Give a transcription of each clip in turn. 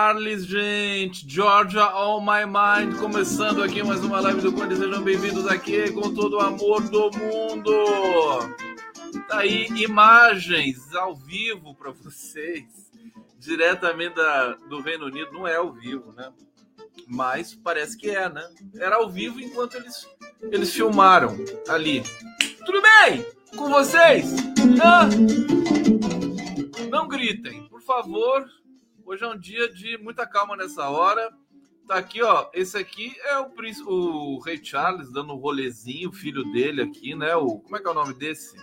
Charles, gente. Georgia All My Mind, começando aqui mais uma live do Conde. Sejam bem-vindos aqui com todo o amor do mundo. Tá aí imagens ao vivo para vocês, diretamente da, do Reino Unido. Não é ao vivo, né? Mas parece que é, né? Era ao vivo enquanto eles, eles filmaram ali. Tudo bem com vocês? Hã? Não gritem, por favor. Hoje é um dia de muita calma nessa hora. Tá aqui, ó. Esse aqui é o, o Rei Charles dando um rolezinho, o filho dele aqui, né? O, como é que é o nome desse?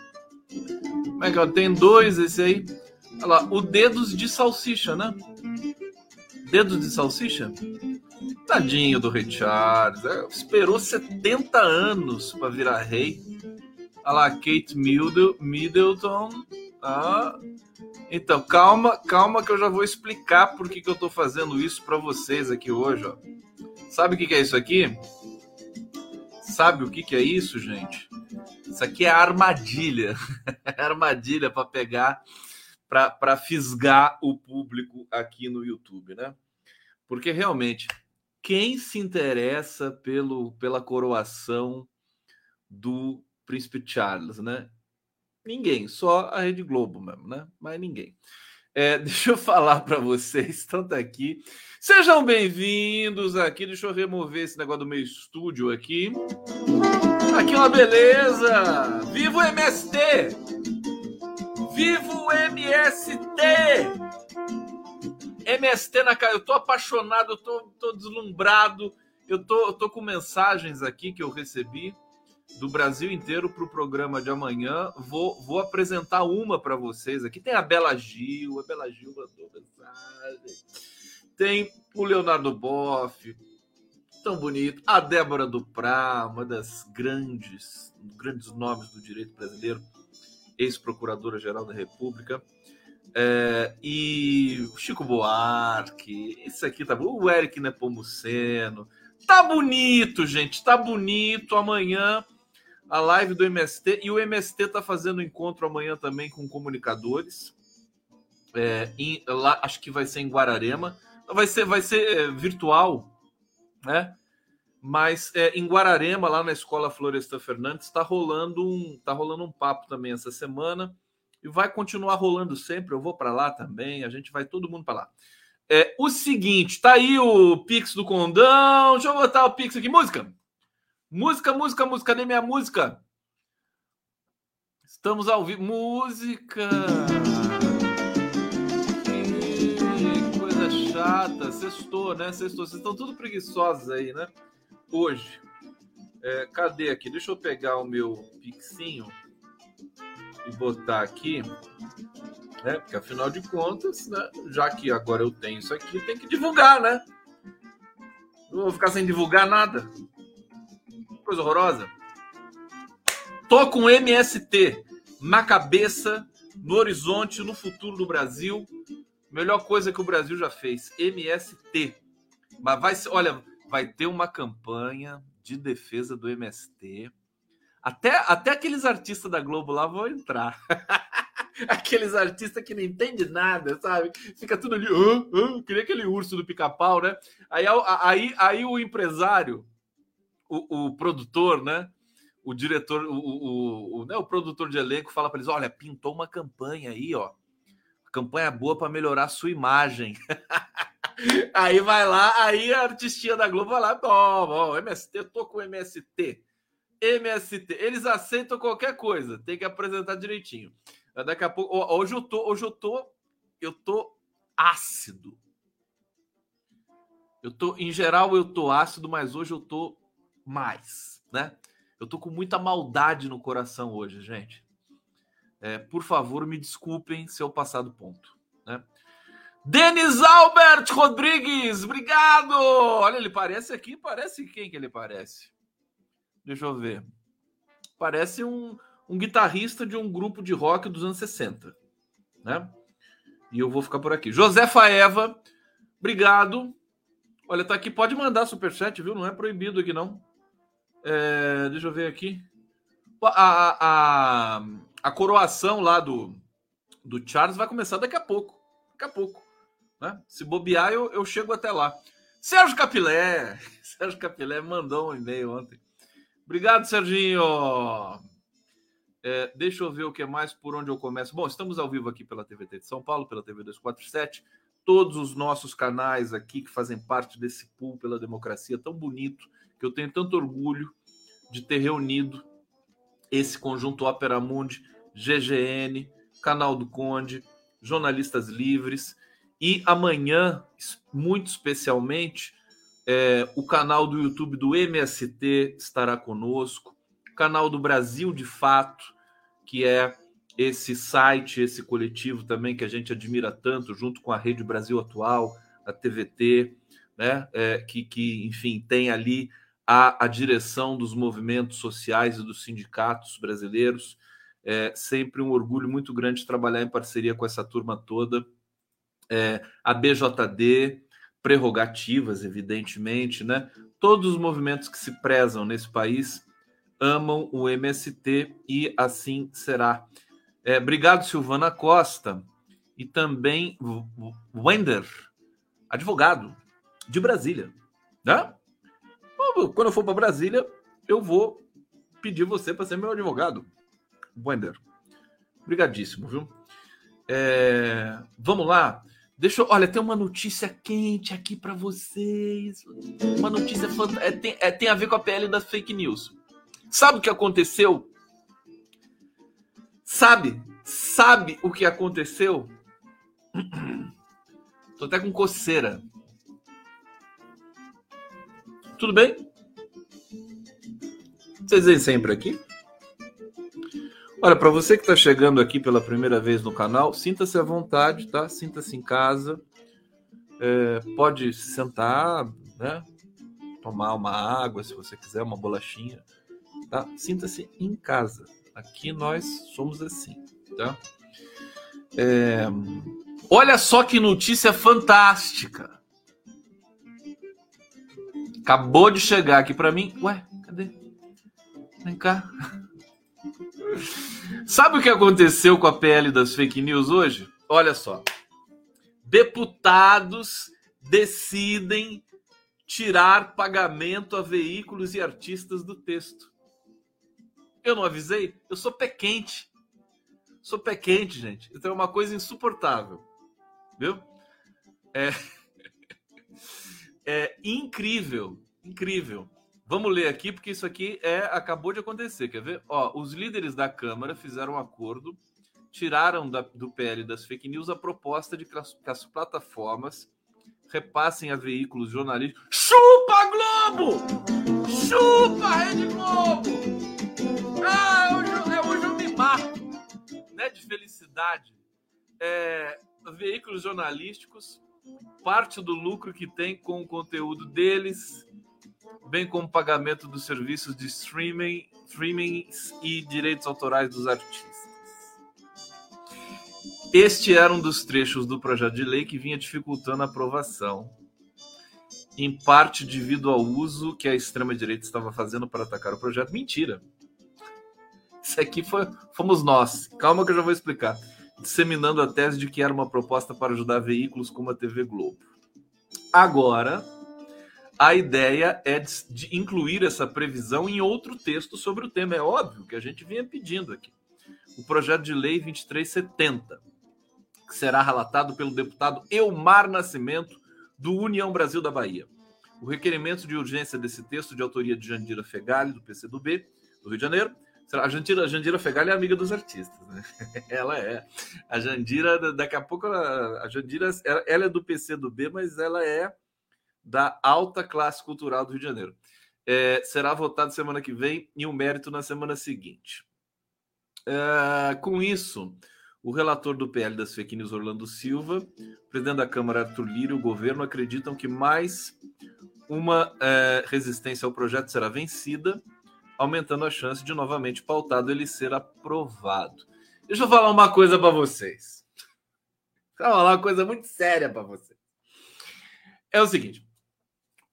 Como é que é? Tem dois esse aí. Olha lá, o Dedos de Salsicha, né? Dedos de Salsicha? Tadinho do Rei Charles. é, esperou 70 anos para virar rei. Olha lá, Kate Middle- Middleton. Ah. Então, calma, calma que eu já vou explicar por que, que eu tô fazendo isso para vocês aqui hoje, ó. Sabe o que, que é isso aqui? Sabe o que, que é isso, gente? Isso aqui é armadilha. Armadilha para pegar, para fisgar o público aqui no YouTube, né? Porque realmente, quem se interessa pelo, pela coroação do Príncipe Charles, né? Ninguém, só a Rede Globo mesmo, né? Mas ninguém. É, deixa eu falar para vocês, tanto aqui. Sejam bem-vindos aqui. Deixa eu remover esse negócio do meu estúdio aqui. Aqui uma beleza! Viva o MST! Viva o MST! MST na cara. Eu tô apaixonado, eu tô, tô deslumbrado. Eu tô, eu tô com mensagens aqui que eu recebi do Brasil inteiro para o programa de amanhã. Vou, vou apresentar uma para vocês aqui. Tem a Bela Gil, a Bela Gil mandou mensagem. Tem o Leonardo Boff, tão bonito. A Débora Duprá, uma das grandes, grandes nomes do direito brasileiro, ex-procuradora-geral da República. É, e Chico Buarque, isso aqui tá bom. O Eric Nepomuceno. Tá bonito, gente, tá bonito. Amanhã a live do MST e o MST tá fazendo encontro amanhã também com comunicadores. É, em- lá, acho que vai ser em Guararema. Vai ser, vai ser é, virtual, né? Mas é, em Guararema, lá na Escola Florestan Fernandes, está rolando um, tá rolando um papo também essa semana e vai continuar rolando sempre. Eu vou para lá também, a gente vai todo mundo para lá. É, o seguinte, tá aí o Pix do Condão. Deixa eu botar o Pix aqui. Música. Música, música, música. Cadê minha música? Estamos ao vivo. Música. Que coisa chata. Sextou, né? Sextou. Vocês estão tudo preguiçosos aí, né? Hoje. É, cadê aqui? Deixa eu pegar o meu pixinho e botar aqui, né? Porque afinal de contas, né? Já que agora eu tenho isso aqui, tem que divulgar, né? Não vou ficar sem divulgar nada. Coisa horrorosa. Tô com MST na cabeça, no horizonte, no futuro do Brasil. Melhor coisa que o Brasil já fez, MST. Mas vai ser, olha, vai ter uma campanha de defesa do MST. Até, até aqueles artistas da Globo lá vão entrar. aqueles artistas que não entendem nada, sabe? Fica tudo ali, ah, ah, queria aquele urso do pica-pau, né? Aí, aí, aí o empresário, o, o produtor, né? O diretor, o, o, o, né? o produtor de elenco fala para eles: olha, pintou uma campanha aí, ó. Campanha boa para melhorar a sua imagem. aí vai lá, aí a artistinha da Globo vai lá, toma, ó, MST, eu tô com MST. MST, eles aceitam qualquer coisa, tem que apresentar direitinho. Daqui a pouco, hoje eu tô, hoje eu tô, eu tô ácido. Eu tô, em geral, eu tô ácido, mas hoje eu tô mais, né? Eu tô com muita maldade no coração hoje, gente. É, por favor, me desculpem se eu passar do ponto, né? Denis Albert Rodrigues, obrigado! Olha, ele parece aqui, parece quem que ele parece? Deixa eu ver. Parece um, um guitarrista de um grupo de rock dos anos 60, né? E eu vou ficar por aqui. Josefa Eva, obrigado. Olha, tá aqui, pode mandar superchat, viu? Não é proibido aqui, não. É, deixa eu ver aqui. A, a, a, coroação lá do, do Charles vai começar daqui a pouco. Daqui a pouco. Né? Se bobear, eu, eu chego até lá. Sérgio Capilé. Sérgio Capilé mandou um e-mail ontem. Obrigado, Serginho. É, deixa eu ver o que mais, por onde eu começo. Bom, estamos ao vivo aqui pela TVT de São Paulo, pela TV 247. Todos os nossos canais aqui que fazem parte desse pool pela democracia tão bonito, que eu tenho tanto orgulho de ter reunido esse conjunto Opera Mundi, GGN, Canal do Conde, Jornalistas Livres e amanhã, muito especialmente, é, o canal do YouTube do MST estará conosco, o canal do Brasil de Fato, que é esse site, esse coletivo também que a gente admira tanto, junto com a Rede Brasil Atual, a TVT, né, é, que, que, enfim, tem ali a direção dos movimentos sociais e dos sindicatos brasileiros. É sempre um orgulho muito grande trabalhar em parceria com essa turma toda. É, a BJD, prerrogativas, evidentemente, né? Todos os movimentos que se prezam nesse país amam o MST e assim será. É, obrigado, Silvana Costa. E também Wender, advogado de Brasília. Né? Quando eu for para Brasília, eu vou pedir você para ser meu advogado. Wender. Obrigadíssimo, viu? É, vamos lá. Deixa olha, tem uma notícia quente aqui para vocês. Uma notícia fantástica. É, tem, é, tem a ver com a PL das fake news. Sabe o que aconteceu? Sabe? Sabe o que aconteceu? Tô até com coceira. Tudo bem? Vocês vêm sempre aqui? Olha, para você que está chegando aqui pela primeira vez no canal, sinta-se à vontade, tá? Sinta-se em casa. É, pode se sentar, né? Tomar uma água, se você quiser, uma bolachinha, tá? Sinta-se em casa. Aqui nós somos assim, tá? É, olha só que notícia fantástica. Acabou de chegar aqui para mim. Ué, cadê? Vem cá. Sabe o que aconteceu com a PL das fake news hoje? Olha só. Deputados decidem tirar pagamento a veículos e artistas do texto. Eu não avisei? Eu sou pé quente. Sou pé quente, gente. Então é uma coisa insuportável. Viu? É, é incrível. Incrível. Vamos ler aqui, porque isso aqui é acabou de acontecer. Quer ver? Ó, os líderes da Câmara fizeram um acordo, tiraram da, do PL das fake news a proposta de que as, que as plataformas repassem a veículos jornalísticos. Chupa Globo! Chupa Rede Globo! Ah, hoje, é, eu me mato, né? De felicidade. É, veículos jornalísticos, parte do lucro que tem com o conteúdo deles bem como pagamento dos serviços de streaming, e direitos autorais dos artistas. Este era um dos trechos do projeto de lei que vinha dificultando a aprovação, em parte devido ao uso que a extrema-direita estava fazendo para atacar o projeto. Mentira! Isso aqui foi, fomos nós. Calma que eu já vou explicar. Disseminando a tese de que era uma proposta para ajudar veículos como a TV Globo. Agora, a ideia é de incluir essa previsão em outro texto sobre o tema. É óbvio que a gente vinha pedindo aqui. O projeto de lei 2370, que será relatado pelo deputado Elmar Nascimento, do União Brasil da Bahia. O requerimento de urgência desse texto, de autoria de Jandira Fegali, do PCdoB, do Rio de Janeiro. A Jandira, a Jandira Fegali é amiga dos artistas, né? Ela é. A Jandira, daqui a pouco, ela, a Jandira, ela é do PCdoB, mas ela é da alta classe cultural do Rio de Janeiro. é, será votado semana que vem e o mérito na semana seguinte. É, com isso, o relator do PL das fake news, Orlando Silva, presidente da Câmara, Arthur Lira, e o governo acreditam que mais uma é, resistência ao projeto será vencida, aumentando a chance de novamente pautado ele ser aprovado. Deixa eu falar uma coisa para vocês. Vou falar uma coisa muito séria para vocês. É o seguinte.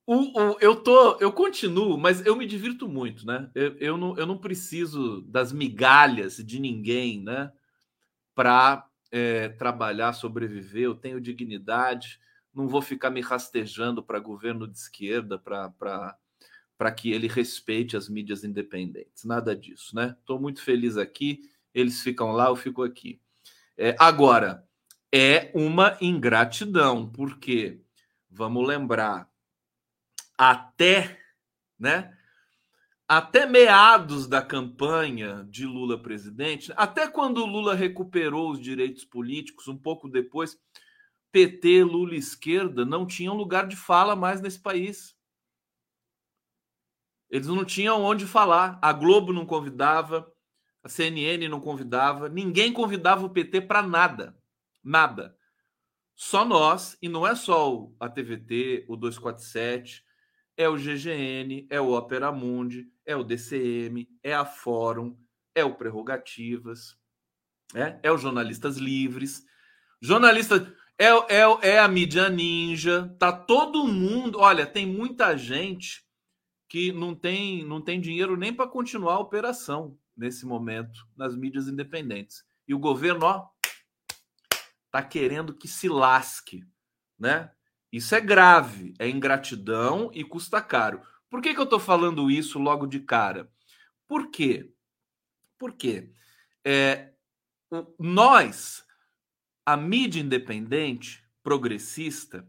O, o, eu tô, eu continuo, mas eu me divirto muito, né? Eu, eu, não, eu não preciso das migalhas de ninguém, né? Para é, trabalhar, sobreviver. Eu tenho dignidade. Não vou ficar me rastejando para governo de esquerda para que ele respeite as mídias independentes. Nada disso, né? Estou muito feliz aqui. Eles ficam lá, eu fico aqui. É, agora, é uma ingratidão, porque vamos lembrar até, né? Até meados da campanha de Lula presidente, até quando Lula recuperou os direitos políticos, um pouco depois, PT, Lula esquerda não tinham lugar de fala mais nesse país. Eles não tinham onde falar. A Globo não convidava, a CNN não convidava, ninguém convidava o PT para nada. Nada. Só nós, e não é só a TVT, o 247, é o GGN, é o Opera Mundi, é o DCM, é a Fórum, é o Prerrogativas, é, é o Jornalistas Livres. Jornalistas. É, é, é a mídia ninja, tá todo mundo. Olha, tem muita gente que não tem, não tem dinheiro nem para continuar a operação nesse momento nas mídias independentes. E o governo, ó, tá querendo que se lasque, né? Isso é grave, é ingratidão e custa caro. Por que, que eu estou falando isso logo de cara? Por quê? Porque é, nós, a mídia independente, progressista,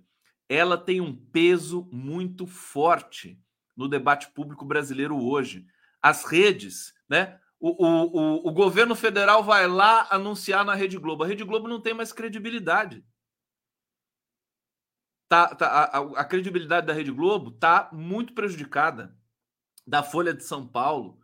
ela tem um peso muito forte no debate público brasileiro hoje. As redes, né? O, o, o, o governo federal vai lá anunciar na Rede Globo. A Rede Globo não tem mais credibilidade tá, tá a, a, credibilidade da Rede Globo tá muito prejudicada. Da Folha de São Paulo.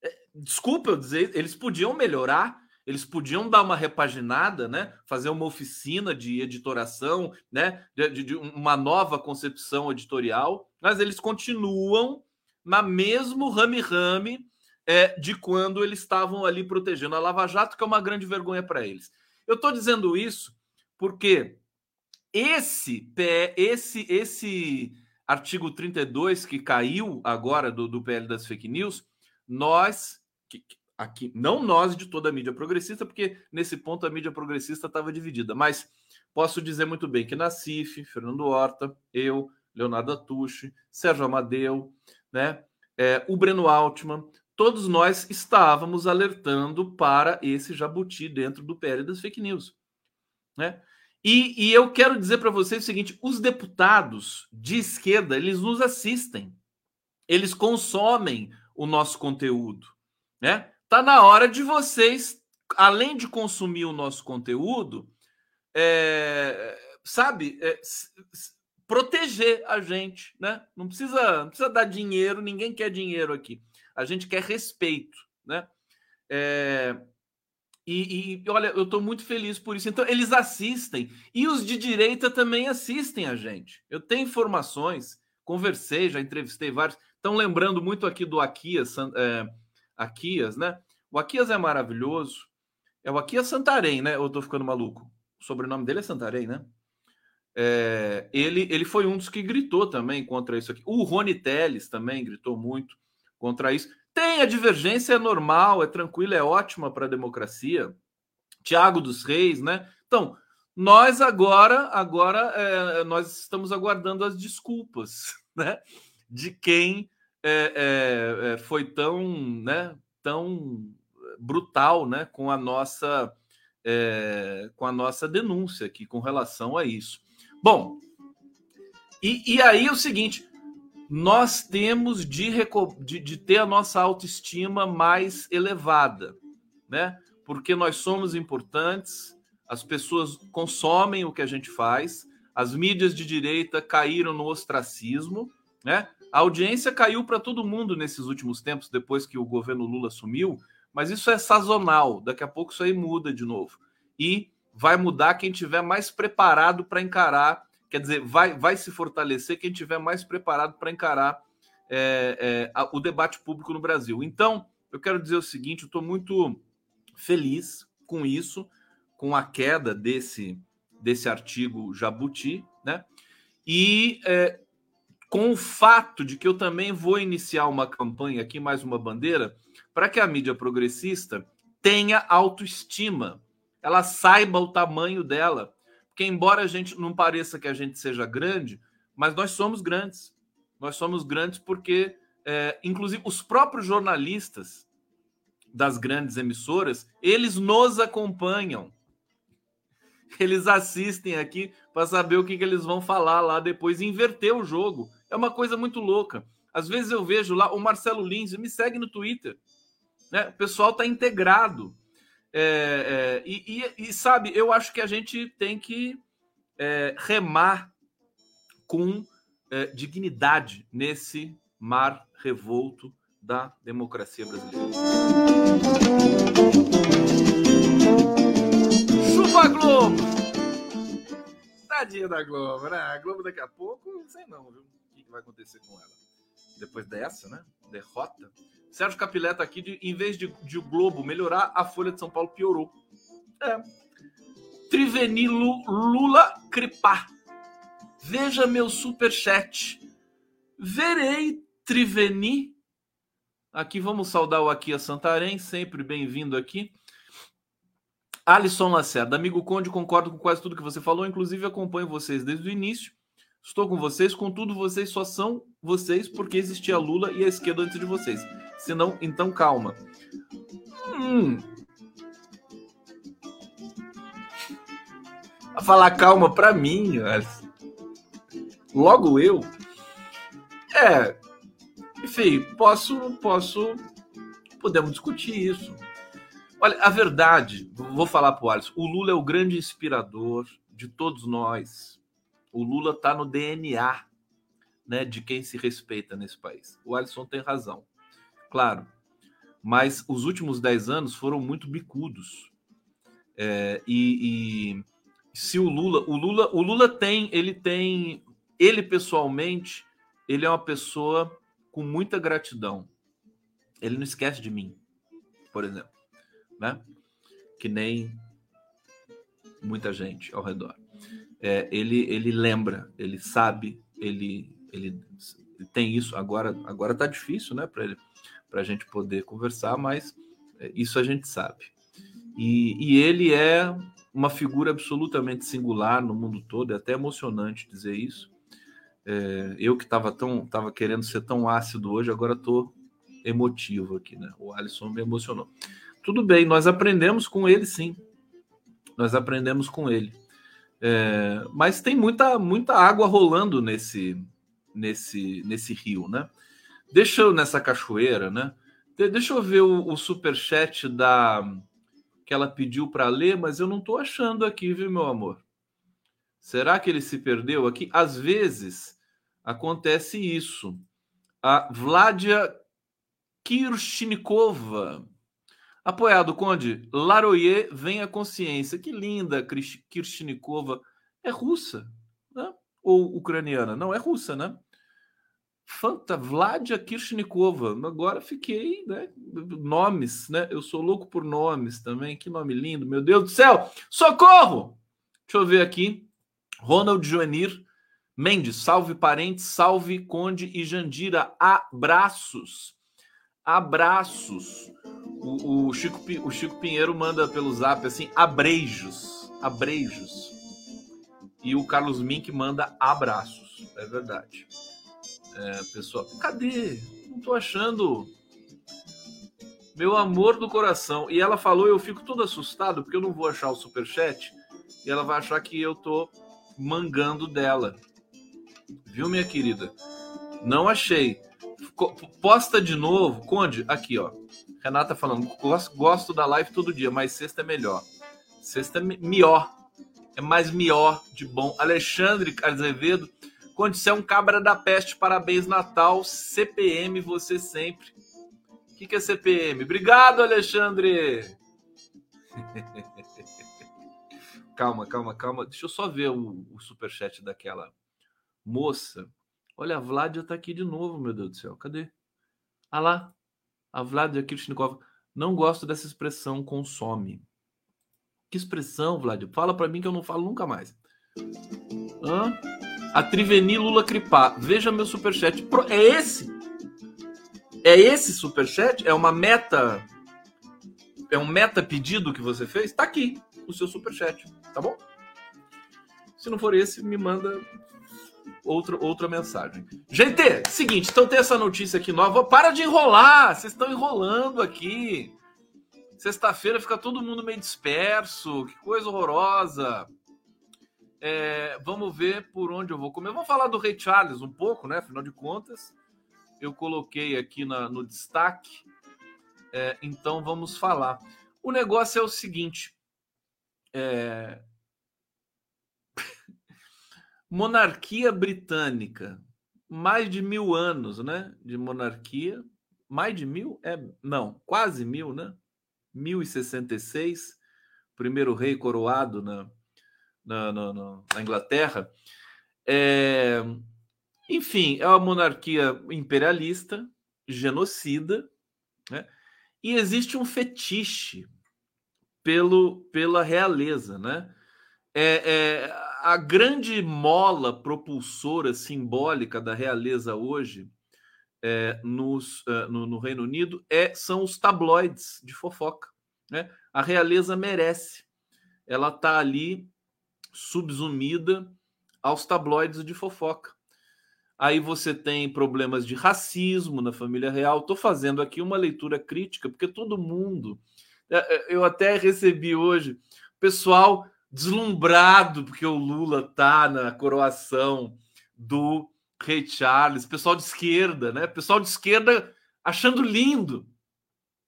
É, desculpa eu dizer, eles podiam melhorar, eles podiam dar uma repaginada, né? Fazer uma oficina de editoração, né? De, de uma nova concepção editorial, mas eles continuam na mesmo rame-rame é, de quando eles estavam ali protegendo a Lava Jato, que é uma grande vergonha para eles. Eu estou dizendo isso porque esse, esse, esse artigo 32 que caiu agora do, do PL das fake news, nós, aqui, não nós de toda a mídia progressista, porque nesse ponto a mídia progressista estava dividida, mas posso dizer muito bem que na CIF, Fernando Horta, eu, Leonardo Atushi, Sérgio Amadeu, né, é, o Breno Altman, todos nós estávamos alertando para esse jabuti dentro do PL das fake news. Né? E, e eu quero dizer para vocês o seguinte: os deputados de esquerda eles nos assistem, eles consomem o nosso conteúdo, né? Tá na hora de vocês, além de consumir o nosso conteúdo, é, sabe, é, proteger a gente, né? Não precisa, não precisa dar dinheiro, ninguém quer dinheiro aqui. A gente quer respeito, né? É, e, e, olha, eu estou muito feliz por isso. Então, eles assistem. E os de direita também assistem a gente. Eu tenho informações, conversei, já entrevistei vários. Estão lembrando muito aqui do Aquias, é, Aquias, né? O Aquias é maravilhoso. É o Aquias Santarém, né? Eu estou ficando maluco. O sobrenome dele é Santarém, né? É, ele, ele foi um dos que gritou também contra isso aqui. O Rony Teles também gritou muito contra isso. Tem a divergência, é normal, é tranquila, é ótima para a democracia. Tiago dos Reis, né? Então, nós agora, agora é, nós estamos aguardando as desculpas, né? De quem é, é, é foi tão, né? Tão brutal, né? Com a nossa, é, com a nossa denúncia aqui com relação a isso. Bom, e, e aí o seguinte, nós temos de, de, de, ter a nossa autoestima mais elevada, né? Porque nós somos importantes, as pessoas consomem o que a gente faz, as mídias de direita caíram no ostracismo, né? A audiência caiu para todo mundo nesses últimos tempos, depois que o governo Lula assumiu, mas isso é sazonal. Daqui a pouco isso aí muda de novo. E vai mudar quem tiver mais preparado para encarar, quer dizer, vai, vai se fortalecer quem tiver mais preparado para encarar é, é, a, o debate público no Brasil. Então, eu quero dizer o seguinte: eu estou muito feliz com isso, com a queda desse, desse artigo Jabuti, né? E é, com o fato de que eu também vou iniciar uma campanha aqui, mais uma bandeira, para que a mídia progressista tenha autoestima, ela saiba o tamanho dela. Porque, embora a gente não pareça que a gente seja grande, mas nós somos grandes. Nós somos grandes porque, é, inclusive, os próprios jornalistas das grandes emissoras, eles nos acompanham. Eles assistem aqui para saber o que, que eles vão falar lá depois, inverter o jogo. É uma coisa muito louca. Às vezes eu vejo lá o Marcelo Lins, me segue no Twitter. Né? O pessoal está integrado. É, é, e, e, e, sabe, eu acho que a gente tem que é, remar com é, dignidade nesse mar revolto da democracia brasileira. Chupa Globo! Tadinha da Globo, né? A Globo daqui a pouco, não sei não, viu? O que vai acontecer com ela? Depois dessa, né? Derrota. Sérgio Capilé tá aqui, de, em vez de, de o Globo melhorar, a Folha de São Paulo piorou. É. Triveni Lula Cripar. Veja meu super chat. Verei Triveni. Aqui vamos saudar o Aqui a Santarém, sempre bem-vindo aqui. Alisson Lacerda, amigo Conde, concordo com quase tudo que você falou, inclusive acompanho vocês desde o início. Estou com vocês, contudo, vocês só são vocês porque existia Lula e a esquerda antes de vocês. Senão, então calma. Hum. A falar calma para mim, Alisson. Logo eu? É. Enfim, posso, posso. Podemos discutir isso. Olha, a verdade, vou falar para o Alisson: o Lula é o grande inspirador de todos nós. O Lula está no DNA né, de quem se respeita nesse país. O Alisson tem razão, claro. Mas os últimos dez anos foram muito bicudos. É, e, e se o Lula, o Lula, o Lula tem, ele tem ele pessoalmente, ele é uma pessoa com muita gratidão. Ele não esquece de mim, por exemplo, né? Que nem muita gente ao redor. É, ele ele lembra, ele sabe, ele ele tem isso. Agora agora tá difícil, né? Para ele para a gente poder conversar, mas é, isso a gente sabe. E, e ele é uma figura absolutamente singular no mundo todo, é até emocionante dizer isso. É, eu que estava tão tava querendo ser tão ácido hoje, agora estou emotivo aqui, né? O Alisson me emocionou. Tudo bem, nós aprendemos com ele, sim. Nós aprendemos com ele. É, mas tem muita, muita água rolando nesse, nesse, nesse rio, né? Deixa eu nessa cachoeira, né? De, deixa eu ver o, o super chat da que ela pediu para ler, mas eu não estou achando aqui, viu, meu amor? Será que ele se perdeu aqui? Às vezes acontece isso. A Vladia Kirchnikova, apoiado Conde, Laroyer vem a consciência. Que linda, Kirchnikova. É russa, né? Ou ucraniana? Não, é russa, né? Fanta, Vladia Kirchnikova. Agora fiquei, né? Nomes, né? Eu sou louco por nomes também. Que nome lindo, meu Deus do céu! Socorro! Deixa eu ver aqui. Ronald Joanir Mendes, salve parentes, salve Conde e Jandira. Abraços. Abraços. O, o, Chico, o Chico Pinheiro manda pelo zap assim: abreijos. Abreijos. E o Carlos Mink manda abraços. É verdade. É, pessoal, cadê? Não tô achando. Meu amor do coração. E ela falou, eu fico todo assustado porque eu não vou achar o superchat. E ela vai achar que eu tô mangando dela. Viu, minha querida? Não achei. Posta de novo. Conde, aqui, ó. Renata falando, gosto da live todo dia, mas sexta é melhor. Sexta é melhor. É mais melhor de bom. Alexandre Azevedo, Um cabra da peste. Parabéns, Natal. CPM, você sempre. O que, que é CPM? Obrigado, Alexandre. calma, calma, calma. Deixa eu só ver o, o superchat daquela moça. Olha, a Vladia tá aqui de novo, meu Deus do céu. Cadê? Ah lá. A Vladia Kirchnikov. Não gosto dessa expressão consome. Que expressão, Vlad? Fala para mim que eu não falo nunca mais. Hã? A Triveni Lula Cripá. Veja meu superchat. É esse? É esse superchat? É uma meta. É um meta pedido que você fez? Tá aqui o seu superchat, tá bom? Se não for esse, me manda outra, outra mensagem. Gente, seguinte, então tem essa notícia aqui nova. Para de enrolar! Vocês estão enrolando aqui. Sexta-feira fica todo mundo meio disperso. Que coisa horrorosa. É, vamos ver por onde eu vou comer. Vamos falar do Rei Charles um pouco, né? Afinal de contas, eu coloquei aqui na, no destaque. É, então vamos falar. O negócio é o seguinte: é... monarquia britânica, mais de mil anos, né? De monarquia, mais de mil? É, não, quase mil, né? 1066, primeiro rei coroado na, na, na, na Inglaterra. É, enfim, é uma monarquia imperialista, genocida, né? e existe um fetiche pelo, pela realeza, né? É, é, a grande mola propulsora simbólica da realeza hoje é, nos, é, no, no, Reino Unido é, são os tabloides de fofoca. Né? A realeza merece. Ela está ali subsumida aos tabloides de fofoca. Aí você tem problemas de racismo na família real. Estou fazendo aqui uma leitura crítica, porque todo mundo. É, é, eu até recebi hoje pessoal deslumbrado porque o Lula tá na coroação do Rei Charles, pessoal de esquerda, né? Pessoal de esquerda achando lindo.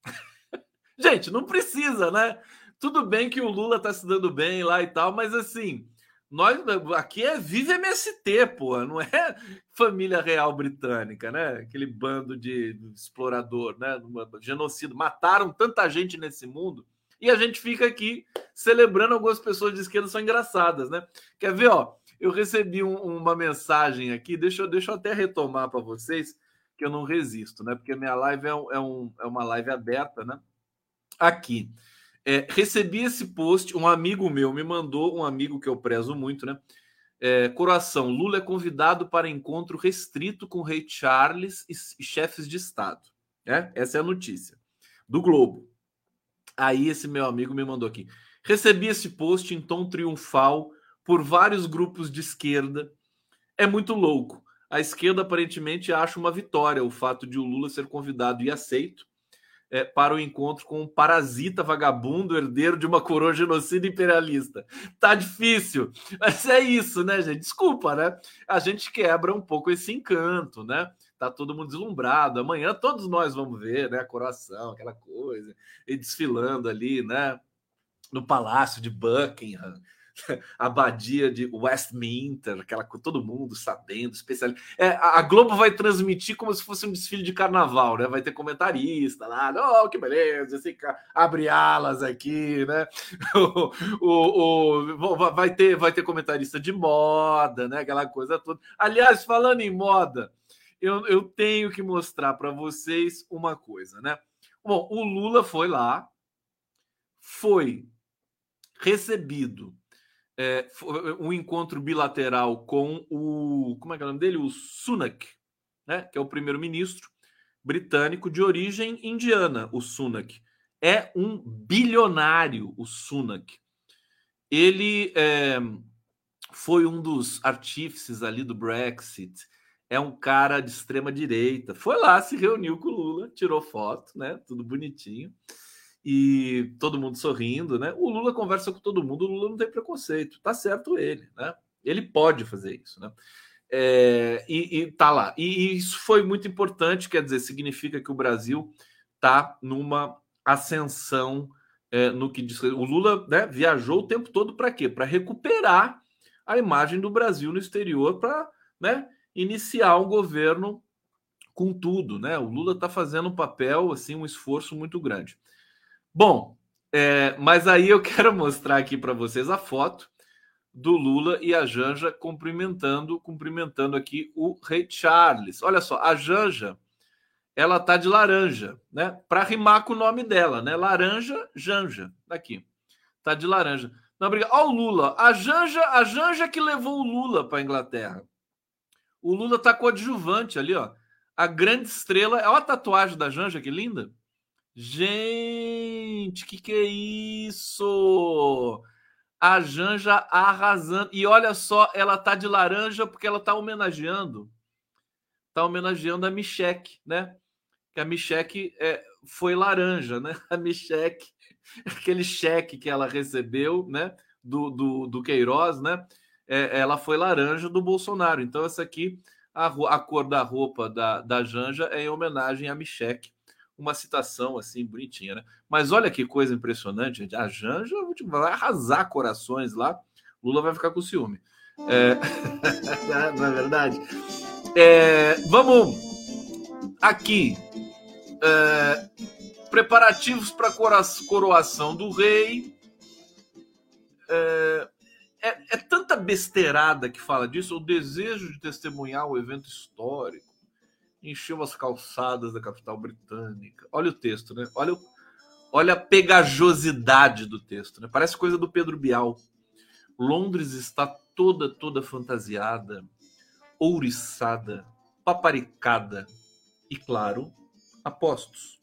Gente, não precisa, né? Tudo bem que o Lula tá se dando bem lá e tal, mas assim, nós aqui é vive MST, pô, não é família real britânica, né? Aquele bando de explorador, né? Genocídio, mataram tanta gente nesse mundo e a gente fica aqui celebrando algumas pessoas de esquerda são engraçadas, né? Quer ver, ó? Eu recebi um, uma mensagem aqui, deixa eu, deixa eu até retomar para vocês, que eu não resisto, né? Porque minha live é, um, é, um, é uma live aberta, né? Aqui. É, recebi esse post, um amigo meu me mandou, um amigo que eu prezo muito, né? É, coração, Lula é convidado para encontro restrito com rei Charles e, e chefes de Estado. É? Essa é a notícia do Globo. Aí esse meu amigo me mandou aqui. Recebi esse post em tom triunfal por vários grupos de esquerda. É muito louco. A esquerda aparentemente acha uma vitória o fato de o Lula ser convidado e aceito é, para o encontro com um parasita vagabundo, herdeiro de uma coroa genocida imperialista. Tá difícil, mas é isso, né, gente? Desculpa, né? A gente quebra um pouco esse encanto, né? Tá todo mundo deslumbrado. Amanhã todos nós vamos ver, né? A coroação, aquela coisa, e desfilando ali, né? No palácio de Buckingham, abadia de Westminster, aquela todo mundo sabendo, especial. É, a Globo vai transmitir como se fosse um desfile de carnaval, né? Vai ter comentarista lá, oh, que beleza, assim, abre alas aqui, né? o, o, o, vai ter vai ter comentarista de moda, né? Aquela coisa toda. Aliás, falando em moda, eu, eu tenho que mostrar para vocês uma coisa, né? Bom, o Lula foi lá, foi recebido é, um encontro bilateral com o. Como é que é o nome dele? O Sunak, né? que é o primeiro-ministro britânico de origem indiana, o Sunak. É um bilionário, o Sunak. Ele é, foi um dos artífices ali do Brexit. É um cara de extrema direita. Foi lá, se reuniu com o Lula, tirou foto, né? Tudo bonitinho e todo mundo sorrindo, né? O Lula conversa com todo mundo, o Lula não tem preconceito, tá certo ele, né? Ele pode fazer isso, né? É, e, e tá lá. E, isso foi muito importante, quer dizer, significa que o Brasil tá numa ascensão é, no que diz. O Lula né, viajou o tempo todo para quê? Para recuperar a imagem do Brasil no exterior, para né, iniciar um governo com tudo, né? O Lula está fazendo um papel, assim, um esforço muito grande. Bom, é, mas aí eu quero mostrar aqui para vocês a foto do Lula e a Janja cumprimentando, cumprimentando aqui o rei Charles. Olha só, a Janja, ela tá de laranja, né? Para rimar com o nome dela, né? Laranja, Janja, daqui. Tá de laranja. Não, obrigado. Olha o Lula, a Janja, a Janja que levou o Lula para Inglaterra. O Lula tá coadjuvante ali, ó. A grande estrela, olha a tatuagem da Janja, que linda. Gente, que que é isso? A Janja arrasando. E olha só, ela tá de laranja porque ela tá homenageando. Tá homenageando a Micheque, né? Que a Micheque é, foi laranja, né? A Micheque, aquele cheque que ela recebeu, né? Do, do, do Queiroz, né? É, ela foi laranja do Bolsonaro. Então, essa aqui, a, a cor da roupa da, da Janja é em homenagem a Micheque uma citação assim bonitinha, né? Mas olha que coisa impressionante. A Janja vai arrasar corações lá. Lula vai ficar com ciúme. É... Não é verdade? É... Vamos aqui. É... Preparativos para a coroação do rei. É... É, é tanta besteirada que fala disso, o desejo de testemunhar o evento histórico encheu as calçadas da capital britânica. Olha o texto, né? Olha, o, olha a pegajosidade do texto, né? Parece coisa do Pedro Bial. Londres está toda, toda fantasiada, ouriçada, paparicada e, claro, apostos.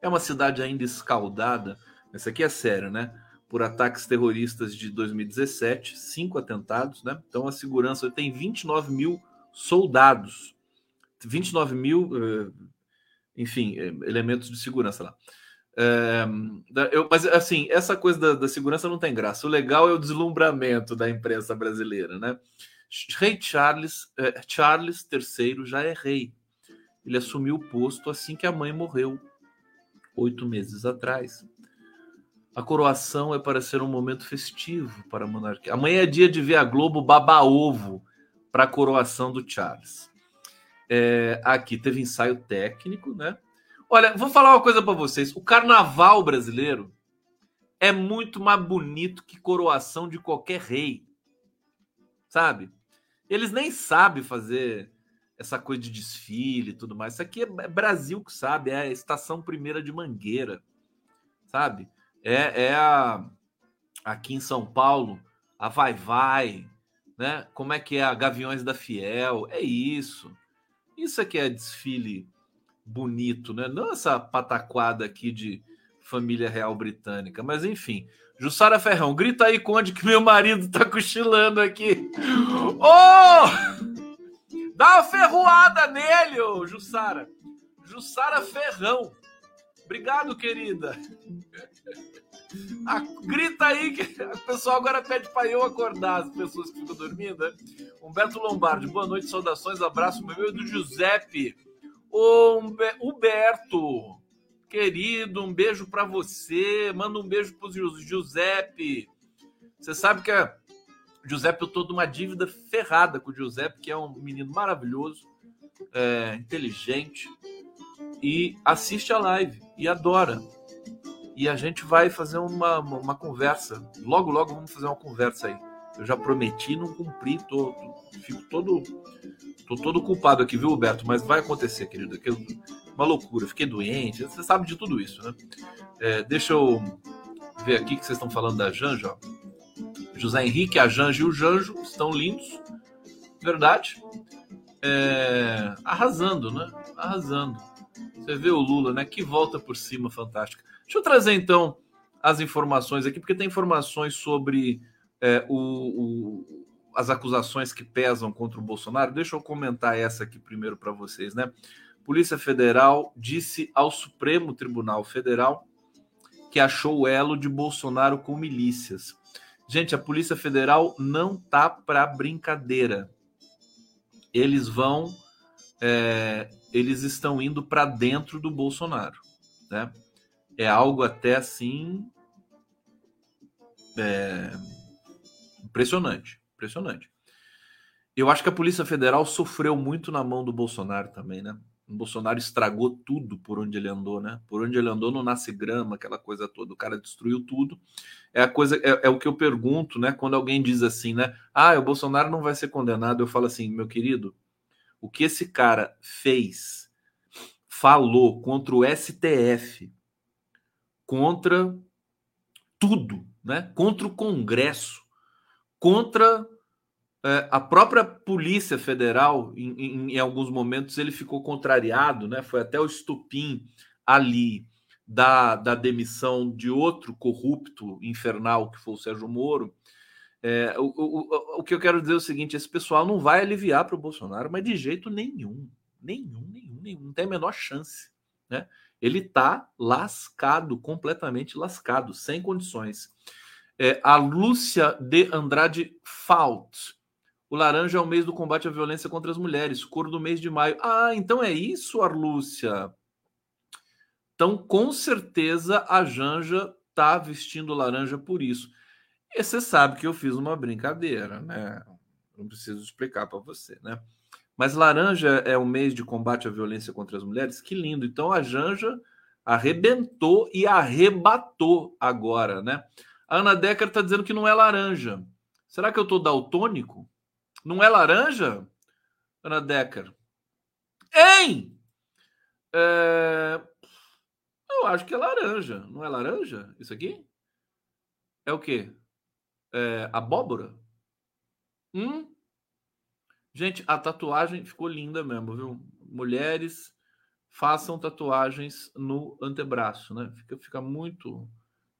É uma cidade ainda escaldada. Essa aqui é sério, né? Por ataques terroristas de 2017, cinco atentados, né? Então a segurança tem 29 mil soldados 29 mil, eh, enfim, eh, elementos de segurança lá. É, eu, mas assim, essa coisa da, da, segurança não tem graça. O legal é o deslumbramento da imprensa brasileira, né? Rei Charles, é, Charles III já é rei. Ele assumiu o posto assim que a mãe morreu, oito meses atrás. A coroação é para ser um momento festivo para a monarquia. Amanhã é dia de ver a Globo baba-ovo para a coroação do Charles. É, aqui teve ensaio técnico, né? Olha, vou falar uma coisa para vocês. O carnaval brasileiro é muito mais bonito que coroação de qualquer rei, sabe? Eles nem sabem fazer essa coisa de desfile e tudo mais. Isso aqui é Brasil que sabe, é a estação primeira de Mangueira, sabe? É, é a aqui em São Paulo, a Vai Vai, né? Como é que é a Gaviões da Fiel? É isso. Isso aqui é desfile bonito, né? Não essa pataquada aqui de família real britânica, mas enfim. Jussara Ferrão, grita aí, Conde, que meu marido tá cochilando aqui. Ô! Oh! Dá uma ferroada nele, ô Jussara. Jussara Ferrão. Obrigado, querida. Ah, grita aí que o pessoal agora pede para eu acordar as pessoas que ficam dormindo. Né? Humberto Lombardi, boa noite, saudações, abraço meu e do Giuseppe. Ô, Humberto, querido, um beijo para você. Manda um beijo pro Giuseppe. Você sabe que a Giuseppe, eu tô de uma dívida ferrada com o Giuseppe, que é um menino maravilhoso, é, inteligente e assiste a live e adora e a gente vai fazer uma, uma conversa. Logo, logo vamos fazer uma conversa aí. Eu já prometi, não cumpri, tô, tô, fico todo, tô todo culpado aqui, viu, Roberto? Mas vai acontecer, querido. Que uma loucura, fiquei doente, você sabe de tudo isso, né? É, deixa eu ver aqui que vocês estão falando da Janja. José Henrique, a Janja e o Janjo estão lindos, verdade. É, arrasando, né? Arrasando. Você vê o Lula, né? Que volta por cima fantástica. Deixa eu trazer então as informações aqui, porque tem informações sobre é, o, o, as acusações que pesam contra o Bolsonaro. Deixa eu comentar essa aqui primeiro para vocês, né? Polícia Federal disse ao Supremo Tribunal Federal que achou o elo de Bolsonaro com milícias. Gente, a Polícia Federal não tá para brincadeira. Eles vão, é, eles estão indo para dentro do Bolsonaro, né? É algo até assim é, impressionante, impressionante. eu acho que a Polícia Federal sofreu muito na mão do Bolsonaro também, né? O Bolsonaro estragou tudo por onde ele andou, né? Por onde ele andou não nasce grama, aquela coisa toda. O cara destruiu tudo. É a coisa, é, é, o que eu pergunto, né? Quando alguém diz assim, né? Ah, o Bolsonaro não vai ser condenado. Eu falo assim, meu querido, o que esse cara fez, falou contra o STF, contra tudo, né? Contra o Congresso, contra é, a própria Polícia Federal, em, em, em, alguns momentos, ele ficou contrariado, né? Foi até o estupim ali da, da demissão de outro corrupto infernal, que foi o Sérgio Moro. É, o, o, o que eu quero dizer é o seguinte: esse pessoal não vai aliviar para o Bolsonaro, mas de jeito nenhum. Nenhum, nenhum, nenhum. Não tem a menor chance. Né? Ele está lascado, completamente lascado, sem condições. É, a Lúcia de Andrade Fault o laranja é o mês do combate à violência contra as mulheres, cor do mês de maio. Ah, então é isso, Arlúcia. Então, com certeza, a Janja tá vestindo laranja por isso. E você sabe que eu fiz uma brincadeira, né? Não preciso explicar para você, né? Mas laranja é o mês de combate à violência contra as mulheres? Que lindo. Então a Janja arrebentou e arrebatou agora, né? A Ana Decker está dizendo que não é laranja. Será que eu estou daltônico? Não é laranja, Ana Decker? Hein? É... Eu acho que é laranja. Não é laranja? Isso aqui? É o quê? É abóbora? Hum? Gente, a tatuagem ficou linda mesmo, viu? Mulheres façam tatuagens no antebraço, né? Fica, fica muito,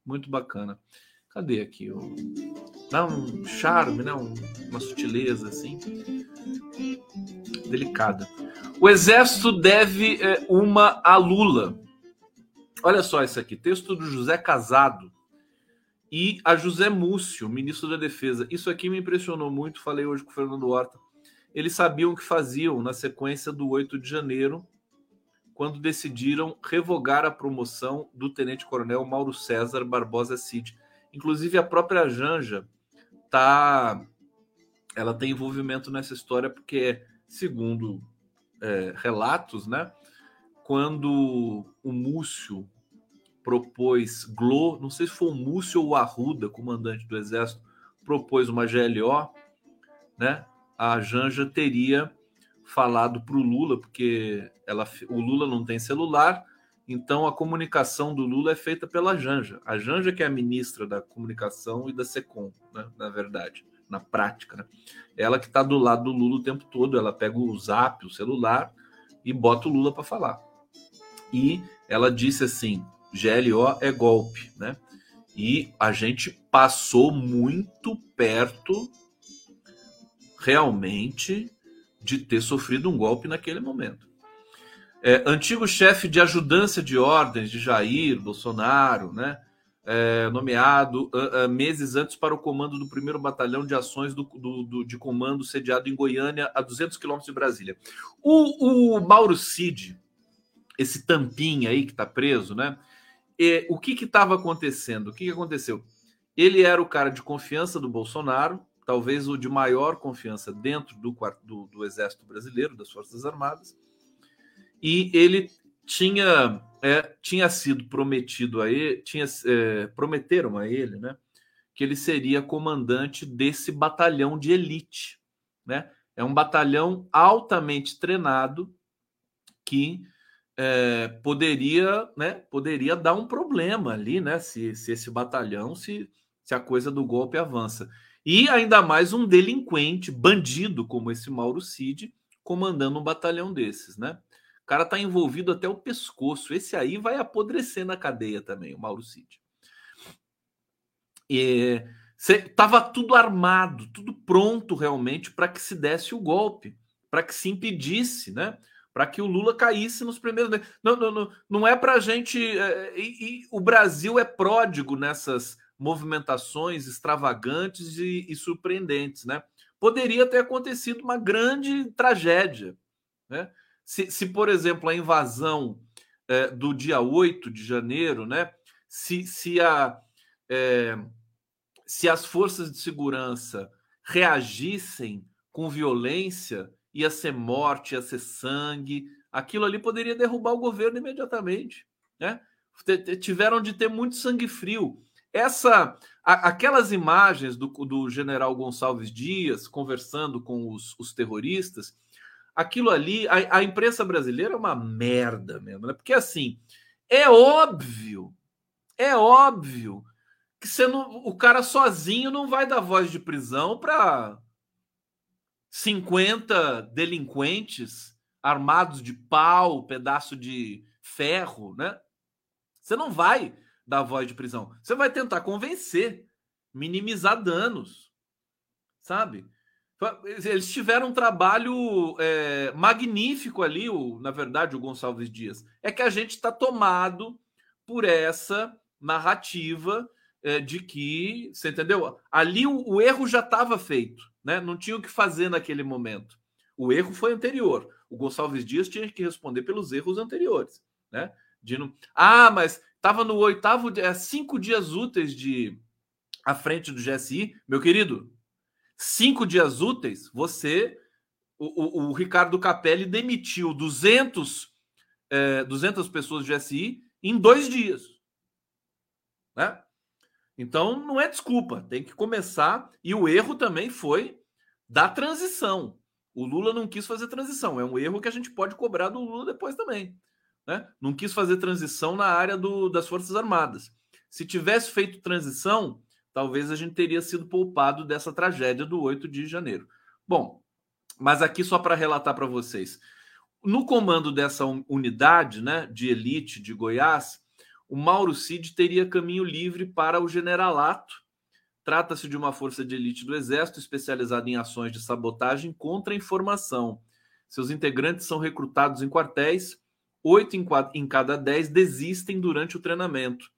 muito bacana. Cadê aqui? Dá um charme, né? Um, uma sutileza assim. Delicada. O exército deve é, uma a Lula. Olha só isso aqui, texto do José Casado e a José Múcio, ministro da Defesa. Isso aqui me impressionou muito, falei hoje com o Fernando Horta. Eles sabiam o que faziam na sequência do 8 de janeiro, quando decidiram revogar a promoção do tenente-coronel Mauro César Barbosa Cid. Inclusive a própria Janja tá, ela tem envolvimento nessa história porque, segundo é, relatos, né, quando o Múcio propôs Glo, não sei se foi o Múcio ou o Arruda, comandante do exército, propôs uma GLO, né? A Janja teria falado para o Lula, porque ela, o Lula não tem celular, então, a comunicação do Lula é feita pela Janja. A Janja que é a ministra da comunicação e da SECOM, né? na verdade, na prática. Né? Ela que está do lado do Lula o tempo todo. Ela pega o zap, o celular, e bota o Lula para falar. E ela disse assim: GLO é golpe. Né? E a gente passou muito perto, realmente, de ter sofrido um golpe naquele momento. É, antigo chefe de ajudância de ordens de Jair Bolsonaro, né? É, nomeado uh, uh, meses antes para o comando do primeiro batalhão de ações do, do, do de comando sediado em Goiânia, a 200 quilômetros de Brasília. O, o Mauro Cid, esse tampinha aí que está preso, né? E, o que estava acontecendo? O que, que aconteceu? Ele era o cara de confiança do Bolsonaro, talvez o de maior confiança dentro do, do, do Exército Brasileiro, das Forças Armadas e ele tinha é, tinha sido prometido a ele, tinha é, prometeram a ele, né, que ele seria comandante desse batalhão de elite, né? É um batalhão altamente treinado que é, poderia, né, poderia dar um problema ali, né, se, se esse batalhão, se, se a coisa do golpe avança. E ainda mais um delinquente, bandido como esse Mauro Cid, comandando um batalhão desses, né? O cara tá envolvido até o pescoço. Esse aí vai apodrecer na cadeia também, o Mauro Cid. E tava tudo armado, tudo pronto realmente para que se desse o golpe, para que se impedisse, né? Para que o Lula caísse nos primeiros. Não, não, não, não é para gente. É, e, e, o Brasil é pródigo nessas movimentações extravagantes e, e surpreendentes, né? Poderia ter acontecido uma grande tragédia, né? Se, se por exemplo, a invasão é, do dia 8 de janeiro, né, se, se, a, é, se as forças de segurança reagissem com violência, ia ser morte, ia ser sangue. Aquilo ali poderia derrubar o governo imediatamente, né? Tiveram de ter muito sangue frio. Essa, a, aquelas imagens do, do general Gonçalves Dias conversando com os, os terroristas, aquilo ali, a, a, imprensa brasileira é uma merda mesmo, né? Porque assim, é óbvio, é óbvio que você não, o cara sozinho não vai dar voz de prisão para 50 delinquentes armados de pau, pedaço de ferro, né? Você não vai dar voz de prisão. Você vai tentar convencer, minimizar danos, sabe? Eles tiveram um trabalho é, magnífico ali, o, na verdade, o Gonçalves Dias. É que a gente está tomado por essa narrativa é, de que, você entendeu? Ali o, o erro já estava feito, né? Não tinha o que fazer naquele momento. O erro foi anterior. O Gonçalves Dias tinha que responder pelos erros anteriores, né? De não... Ah, mas estava no oitavo, é, cinco dias úteis de à frente do GSI, meu querido. Cinco dias úteis, você, o, o, o Ricardo Capelli demitiu 200, é, 200 pessoas do GSI em dois dias, né? Então não é desculpa, tem que começar. E o erro também foi da transição. O Lula não quis fazer transição. É um erro que a gente pode cobrar do Lula depois também. Né? Não quis fazer transição na área do, das Forças Armadas. Se tivesse feito transição, talvez a gente teria sido poupado dessa tragédia do 8 de janeiro. Bom, mas aqui só para relatar para vocês. No comando dessa unidade né, de elite de Goiás, o Mauro Cid teria caminho livre para o generalato. Trata-se de uma força de elite do Exército especializada em ações de sabotagem contra a informação. Seus integrantes são recrutados em quartéis, oito em cada dez desistem durante o treinamento.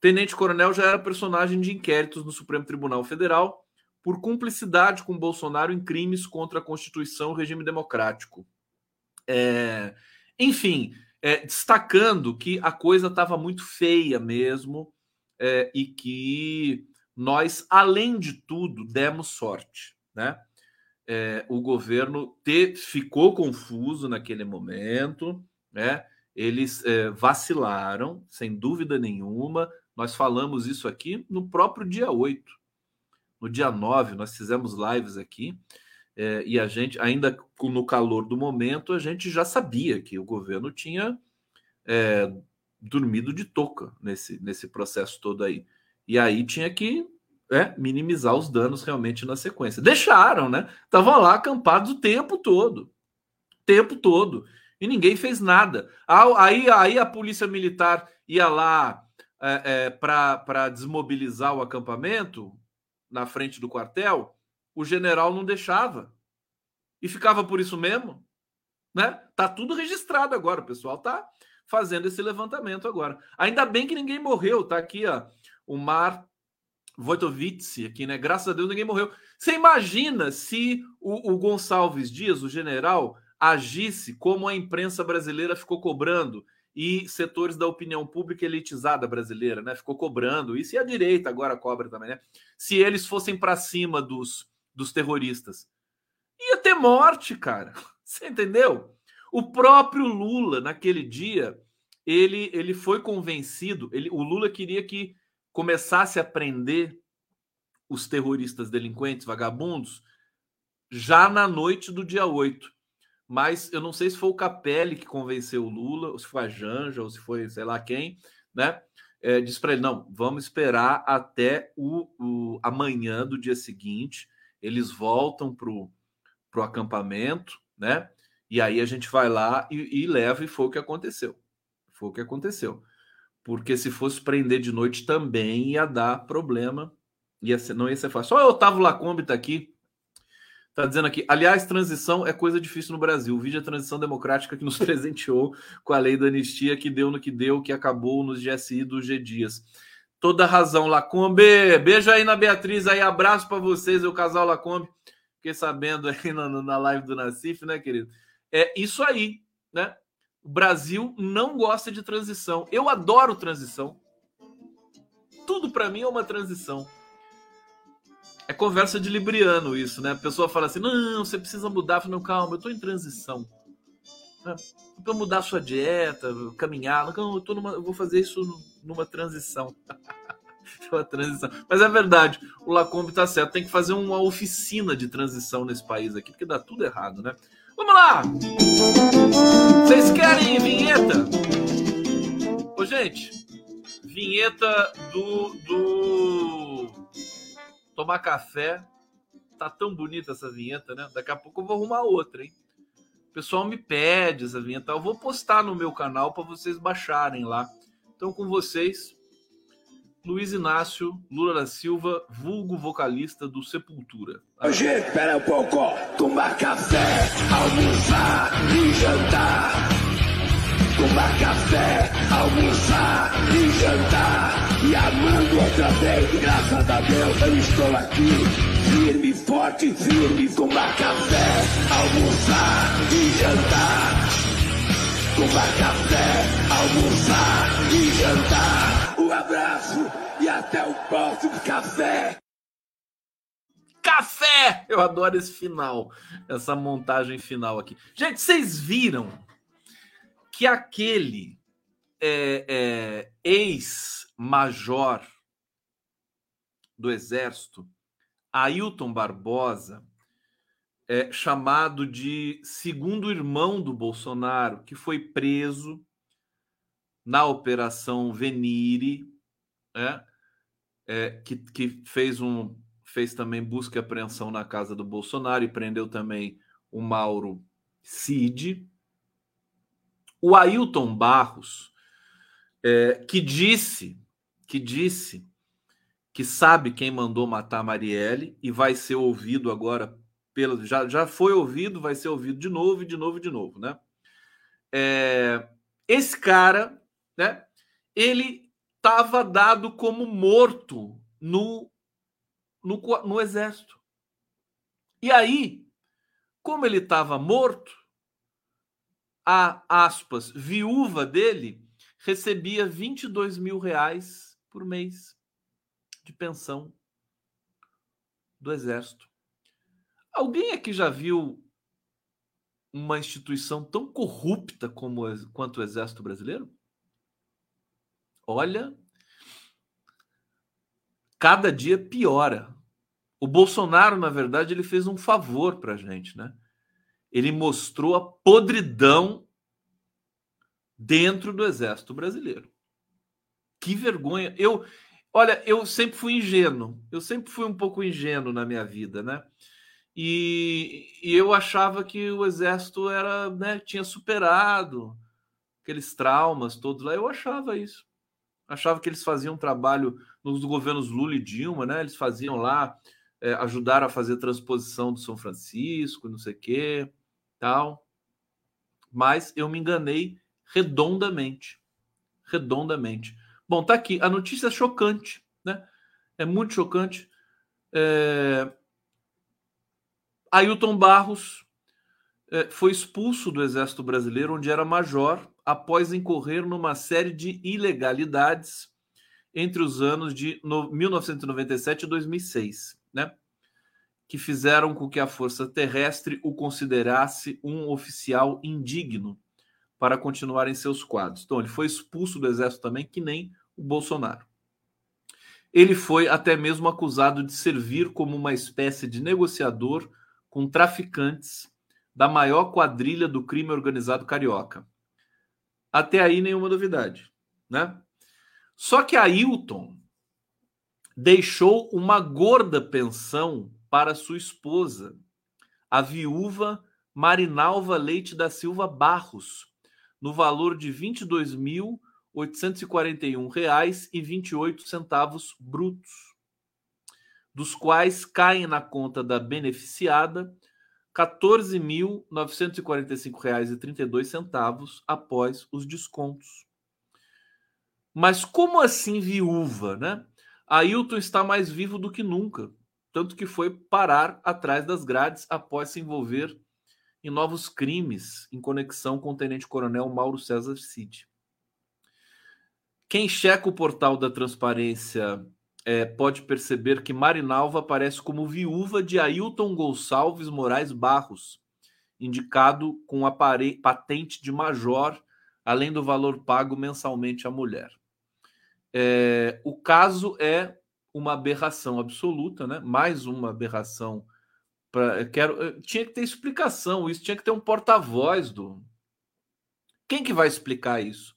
Tenente-coronel já era personagem de inquéritos no Supremo Tribunal Federal por cumplicidade com Bolsonaro em crimes contra a Constituição e o regime democrático. É... Enfim, é, destacando que a coisa estava muito feia mesmo é, e que nós, além de tudo, demos sorte. Né? É, o governo te, ficou confuso naquele momento, né? eles é, vacilaram, sem dúvida nenhuma. Nós falamos isso aqui no próprio dia 8. No dia 9, nós fizemos lives aqui é, e a gente, ainda no calor do momento, a gente já sabia que o governo tinha é, dormido de touca nesse, nesse processo todo aí. E aí tinha que é, minimizar os danos realmente na sequência. Deixaram, né? Estavam lá acampados o tempo todo. O tempo todo. E ninguém fez nada. Aí, aí a polícia militar ia lá é, é, para desmobilizar o acampamento na frente do quartel o general não deixava. E ficava por isso mesmo, né? Tá tudo registrado agora, o pessoal tá fazendo esse levantamento agora. Ainda bem que ninguém morreu, tá aqui, ó, o Mar Wojtowicz aqui, né? Graças a Deus ninguém morreu. Você imagina se o, o Gonçalves Dias, o general, agisse como a imprensa brasileira ficou cobrando e setores da opinião pública elitizada brasileira, né? Ficou cobrando isso e a direita agora cobra também, né? Se eles fossem para cima dos dos terroristas. Ia ter morte, cara. Você entendeu? O próprio Lula, naquele dia, ele, ele foi convencido. Ele, o Lula queria que começasse a prender os terroristas delinquentes, vagabundos, já na noite do dia 8. Mas eu não sei se foi o Capelli que convenceu o Lula, ou se foi a Janja, ou se foi sei lá quem, né? É, disse para ele: não, vamos esperar até o, o amanhã do dia seguinte eles voltam para o acampamento, né? E aí a gente vai lá e, e, leva, e foi o que aconteceu. Foi o que aconteceu. Porque se fosse prender de noite também ia dar problema, ia ser, não ia ser fácil. Só o Otávio Lacombe está aqui, está dizendo aqui, aliás, transição é coisa difícil no Brasil. Vídeo a transição democrática que nos presenteou com a lei da anistia, que deu no que deu, que acabou nos GSI do G Dias. Toda razão, Lacombe. Beijo aí na Beatriz, aí abraço para vocês, o casal Lacombe. Fiquei sabendo aí na, na live do Nacif, né, querido? É isso aí, né? O Brasil não gosta de transição. Eu adoro transição. Tudo para mim é uma transição. É conversa de libriano isso, né? A pessoa fala assim: não, você precisa mudar. Eu falo, não, calma, eu tô em transição. Né? Para mudar a sua dieta, caminhar. Não, eu, tô numa, eu vou fazer isso numa transição. uma transição. Mas é verdade, o Lacombe tá certo. Tem que fazer uma oficina de transição nesse país aqui, porque dá tudo errado, né? Vamos lá! Vocês querem vinheta? Ô, gente, vinheta do, do tomar café. Tá tão bonita essa vinheta, né? Daqui a pouco eu vou arrumar outra, hein? O pessoal me pede essa vinheta. Eu vou postar no meu canal para vocês baixarem lá. Então, com vocês, Luiz Inácio Lula da Silva, vulgo vocalista do Sepultura. Hoje, espera um pouco, tomar café, almoçar e jantar. Tomar café, almoçar e jantar. E amando outra vez, graças a Deus eu estou aqui. Firme, forte, firme, tomar café, almoçar e jantar. Tomar café, almoçar e jantar. Um abraço e até o próximo café. Café! Eu adoro esse final, essa montagem final aqui. Gente, vocês viram que aquele é, é, ex-major do Exército, Ailton Barbosa, é, chamado de segundo irmão do Bolsonaro, que foi preso na Operação Venire, é, é, que, que fez, um, fez também busca e apreensão na casa do Bolsonaro e prendeu também o Mauro Cid. O Ailton Barros, é, que disse, que disse que sabe quem mandou matar Marielle e vai ser ouvido agora pelo já, já foi ouvido, vai ser ouvido de novo, de novo, de novo, né? É, esse cara, né? Ele estava dado como morto no, no, no exército. E aí, como ele estava morto, a aspas viúva dele recebia 22 mil reais por mês de pensão do exército. Alguém aqui já viu uma instituição tão corrupta como quanto o exército brasileiro? Olha, cada dia piora. O Bolsonaro, na verdade, ele fez um favor para a gente, né? Ele mostrou a podridão dentro do Exército Brasileiro. Que vergonha! Eu, olha, eu sempre fui ingênuo. Eu sempre fui um pouco ingênuo na minha vida, né? E, e eu achava que o Exército era, né, tinha superado aqueles traumas todos lá. Eu achava isso achava que eles faziam trabalho nos governos Lula e Dilma, né? Eles faziam lá, é, ajudaram a fazer transposição do São Francisco, não sei o quê, tal. Mas eu me enganei redondamente. Redondamente. Bom, tá aqui. A notícia é chocante, né? É muito chocante. É... Ailton Barros é, foi expulso do Exército Brasileiro, onde era major, após incorrer numa série de ilegalidades entre os anos de 1997 e 2006, né? Que fizeram com que a Força Terrestre o considerasse um oficial indigno para continuar em seus quadros. Então, ele foi expulso do Exército também, que nem o Bolsonaro. Ele foi até mesmo acusado de servir como uma espécie de negociador com traficantes da maior quadrilha do crime organizado carioca, até aí, nenhuma novidade, né? Só que a Hilton deixou uma gorda pensão para sua esposa, a viúva Marinalva Leite da Silva Barros, no valor de R$ 22.841,28 brutos, dos quais caem na conta da beneficiada R$ 14.945,32 após os descontos. Mas como assim viúva, né? Ailton está mais vivo do que nunca, tanto que foi parar atrás das grades após se envolver em novos crimes em conexão com o tenente-coronel Mauro César Cid. Quem checa o portal da transparência é, pode perceber que Marinalva aparece como viúva de Ailton Gonçalves Moraes Barros, indicado com a patente de major, além do valor pago mensalmente à mulher. É, o caso é uma aberração absoluta, né? Mais uma aberração. Pra, quero, tinha que ter explicação. Isso tinha que ter um porta-voz do. Quem que vai explicar isso?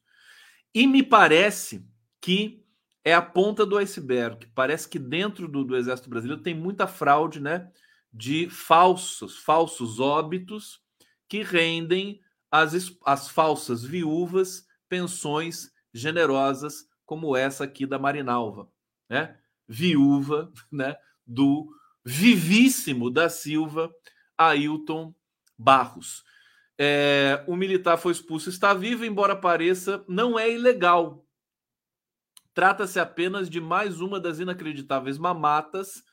E me parece que é a ponta do iceberg. Parece que dentro do, do Exército Brasileiro tem muita fraude, né? De falsos, falsos óbitos que rendem as, as falsas viúvas pensões generosas como essa aqui da Marinalva, né? Viúva, né? Do vivíssimo da Silva, Ailton Barros. É, o militar foi expulso, está vivo, embora pareça, não é ilegal. Trata-se apenas de mais uma das inacreditáveis mamatas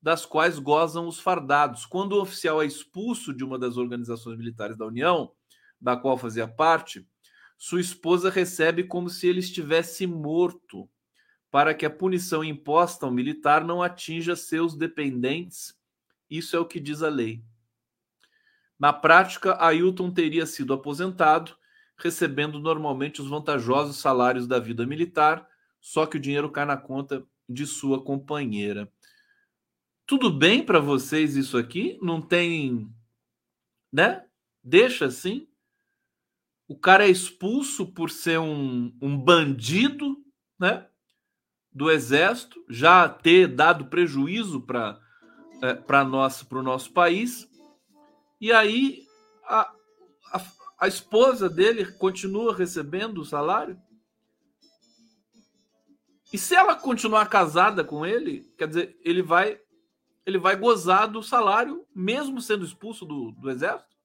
das quais gozam os fardados. Quando o oficial é expulso de uma das organizações militares da União, da qual fazia parte, sua esposa recebe como se ele estivesse morto, para que a punição imposta ao militar não atinja seus dependentes. Isso é o que diz a lei. Na prática, Ailton teria sido aposentado, recebendo normalmente os vantajosos salários da vida militar, só que o dinheiro cai na conta de sua companheira. Tudo bem para vocês isso aqui? Não tem, né? Deixa assim. O cara é expulso por ser um, um bandido, né? Do exército, já ter dado prejuízo para é, para o nosso país. E aí a, a, a esposa dele continua recebendo o salário. E se ela continuar casada com ele, quer dizer, ele vai ele vai gozar do salário, mesmo sendo expulso do, do exército?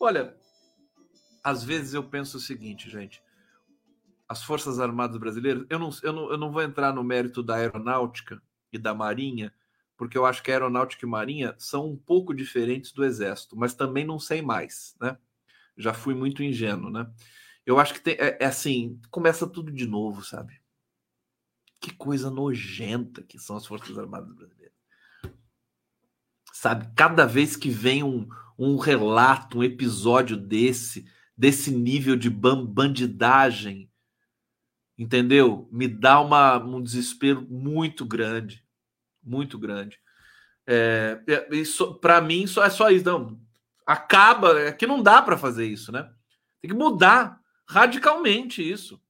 Olha, às vezes eu penso o seguinte, gente. As Forças Armadas Brasileiras, eu não, eu não, eu não vou entrar no mérito da aeronáutica e da marinha, porque eu acho que a aeronáutica e marinha são um pouco diferentes do exército, mas também não sei mais, né? Já fui muito ingênuo, né? Eu acho que tem, é, é assim, começa tudo de novo, sabe? Que coisa nojenta que são as Forças Armadas Brasileiras. Sabe, cada vez que vem um, um relato, um episódio desse, desse nível de bandidagem, entendeu? Me dá uma, um desespero muito grande, muito grande. É, é isso para mim só é só isso, não. Acaba, é que não dá para fazer isso, né? Tem que mudar radicalmente isso,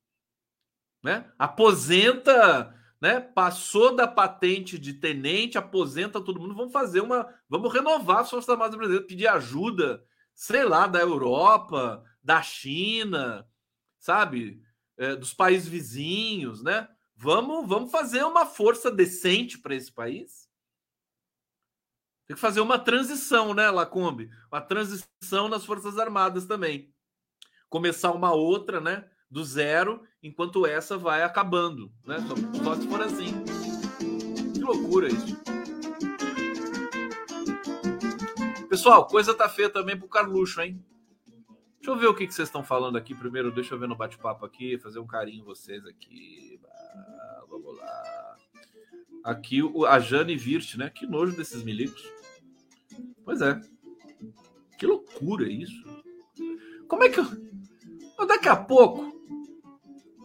né? Aposenta, né? Passou da patente de tenente, aposenta todo mundo. Vamos fazer uma, vamos renovar as Forças Armadas Brasileiras, pedir ajuda, sei lá, da Europa, da China, sabe? É, dos países vizinhos, né? Vamos, vamos fazer uma força decente para esse país. Tem que fazer uma transição, né, Lacombe? Uma transição nas Forças Armadas também. Começar uma outra, né? Do zero, enquanto essa vai acabando, né? Só, só se for assim. Que loucura isso. Pessoal, coisa tá feia também pro Carluxo, hein? Deixa eu ver o que, que vocês estão falando aqui primeiro. Deixa eu ver no bate-papo aqui, fazer um carinho vocês aqui. Ah, vamos lá. Aqui a Jane Virt, né? Que nojo desses milicos. Pois é. Que loucura isso. Como é que. Eu... Daqui a pouco,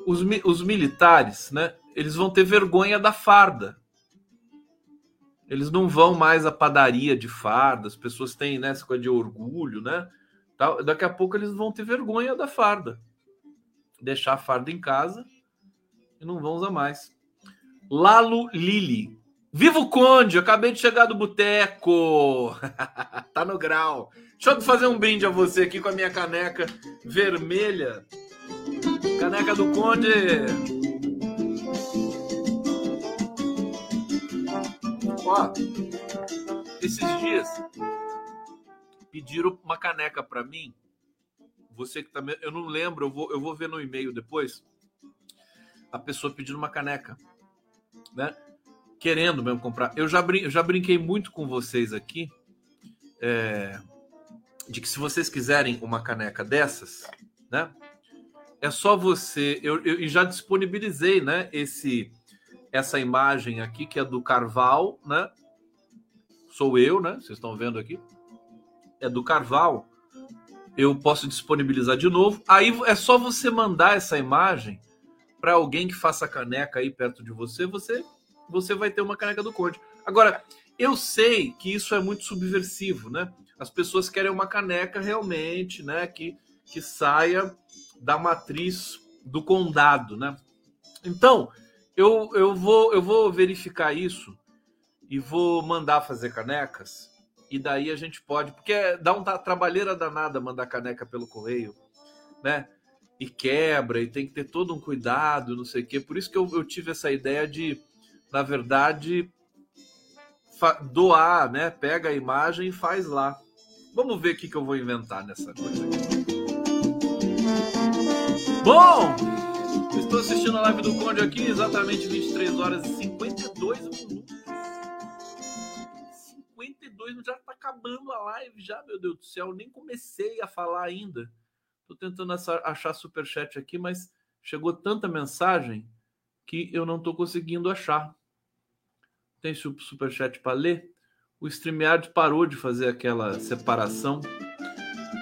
os, os militares, né? Eles vão ter vergonha da farda. Eles não vão mais à padaria de farda. As pessoas têm né, essa coisa de orgulho, né? Daqui a pouco eles vão ter vergonha da farda. Deixar a farda em casa e não vão usar mais. Lalo Lili. Viva o Conde! acabei de chegar do boteco. tá no grau. Deixa eu fazer um brinde a você aqui com a minha caneca vermelha. Caneca do Conde. Ó, esses dias pediram uma caneca para mim. Você que tá, eu não lembro, eu vou, eu vou ver no e-mail depois. A pessoa pedindo uma caneca, né? Querendo mesmo comprar. Eu já, brin eu já brinquei muito com vocês aqui é, de que se vocês quiserem uma caneca dessas, né? É só você. Eu, eu já disponibilizei, né? Esse essa imagem aqui, que é do Carval, né? Sou eu, né? Vocês estão vendo aqui. É do Carval. Eu posso disponibilizar de novo. Aí é só você mandar essa imagem para alguém que faça caneca aí perto de você. Você, você vai ter uma caneca do Conde. Agora, eu sei que isso é muito subversivo, né? As pessoas querem uma caneca realmente, né? Que, que saia da matriz do condado, né? Então, eu, eu, vou, eu vou verificar isso e vou mandar fazer canecas. E daí a gente pode, porque dá uma trabalheira danada mandar caneca pelo correio, né? E quebra, e tem que ter todo um cuidado, não sei o quê. Por isso que eu, eu tive essa ideia de, na verdade, doar, né? Pega a imagem e faz lá. Vamos ver o que, que eu vou inventar nessa coisa aqui. Bom, estou assistindo a live do Conde aqui, exatamente 23 horas e 52 minutos. 52 já está acabando a live, já, meu Deus do céu. Nem comecei a falar ainda. Estou tentando achar superchat aqui, mas chegou tanta mensagem que eu não estou conseguindo achar. Tem superchat para ler? O StreamYard parou de fazer aquela separação.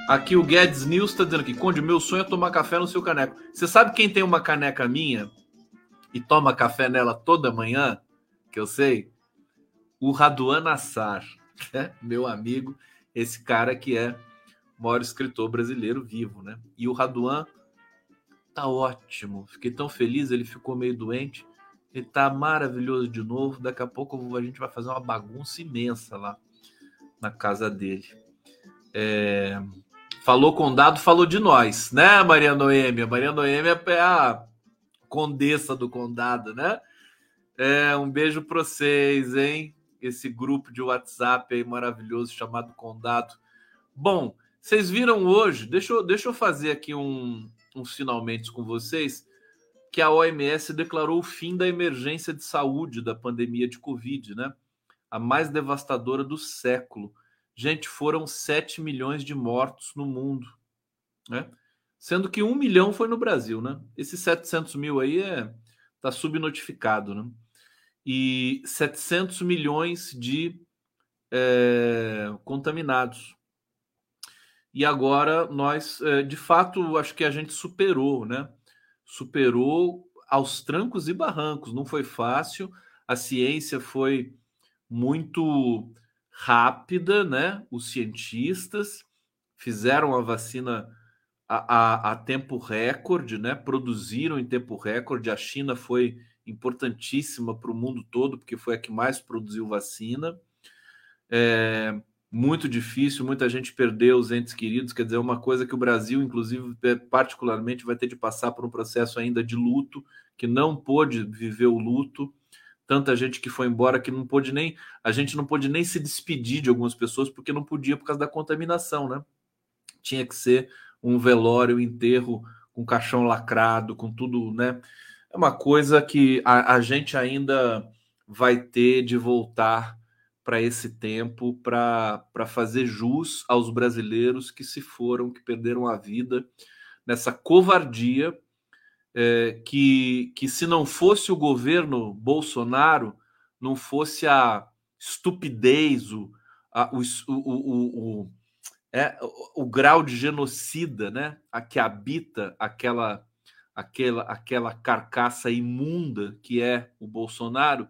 Aqui o Guedes News está dizendo aqui, Conde, meu sonho é tomar café no seu caneco. Você sabe quem tem uma caneca minha e toma café nela toda manhã? Que eu sei? O Raduan Assar, né? meu amigo, esse cara que é o maior escritor brasileiro vivo, né? E o Raduan tá ótimo. Fiquei tão feliz, ele ficou meio doente. Ele tá maravilhoso de novo. Daqui a pouco a gente vai fazer uma bagunça imensa lá na casa dele. É... Falou condado, falou de nós, né, Maria Noêmia? Maria Noêmia é a condessa do condado, né? É, um beijo para vocês, hein? Esse grupo de WhatsApp aí maravilhoso chamado Condado. Bom, vocês viram hoje, deixa eu, deixa eu fazer aqui um, uns finalmente com vocês que a OMS declarou o fim da emergência de saúde da pandemia de Covid, né? A mais devastadora do século. Gente, foram 7 milhões de mortos no mundo, né? Sendo que um milhão foi no Brasil, né? Esses 700 mil aí é, tá subnotificado, né? E 700 milhões de é, contaminados. E agora nós, é, de fato, acho que a gente superou, né? superou aos trancos e barrancos. Não foi fácil, a ciência foi muito rápida, né? Os cientistas fizeram a vacina a, a, a, tempo recorde, né? Produziram em tempo recorde. A China foi importantíssima para o mundo todo, porque foi a que mais produziu vacina. É, muito difícil, muita gente perdeu os entes queridos, quer dizer, uma coisa que o Brasil, inclusive, particularmente, vai ter de passar por um processo ainda de luto, que não pôde viver o luto. Tanta gente que foi embora que não pôde nem. A gente não pôde nem se despedir de algumas pessoas porque não podia por causa da contaminação, né? Tinha que ser um velório, um enterro com caixão lacrado, com tudo, né? É uma coisa que a, a gente ainda vai ter de voltar para esse tempo para fazer jus aos brasileiros que se foram, que perderam a vida nessa covardia é, que, que, se não fosse o governo Bolsonaro, não fosse a estupidez, o, a, o, o, o, é, o, grau de genocida né, a que habita aquela, aquela, aquela carcaça imunda que é o Bolsonaro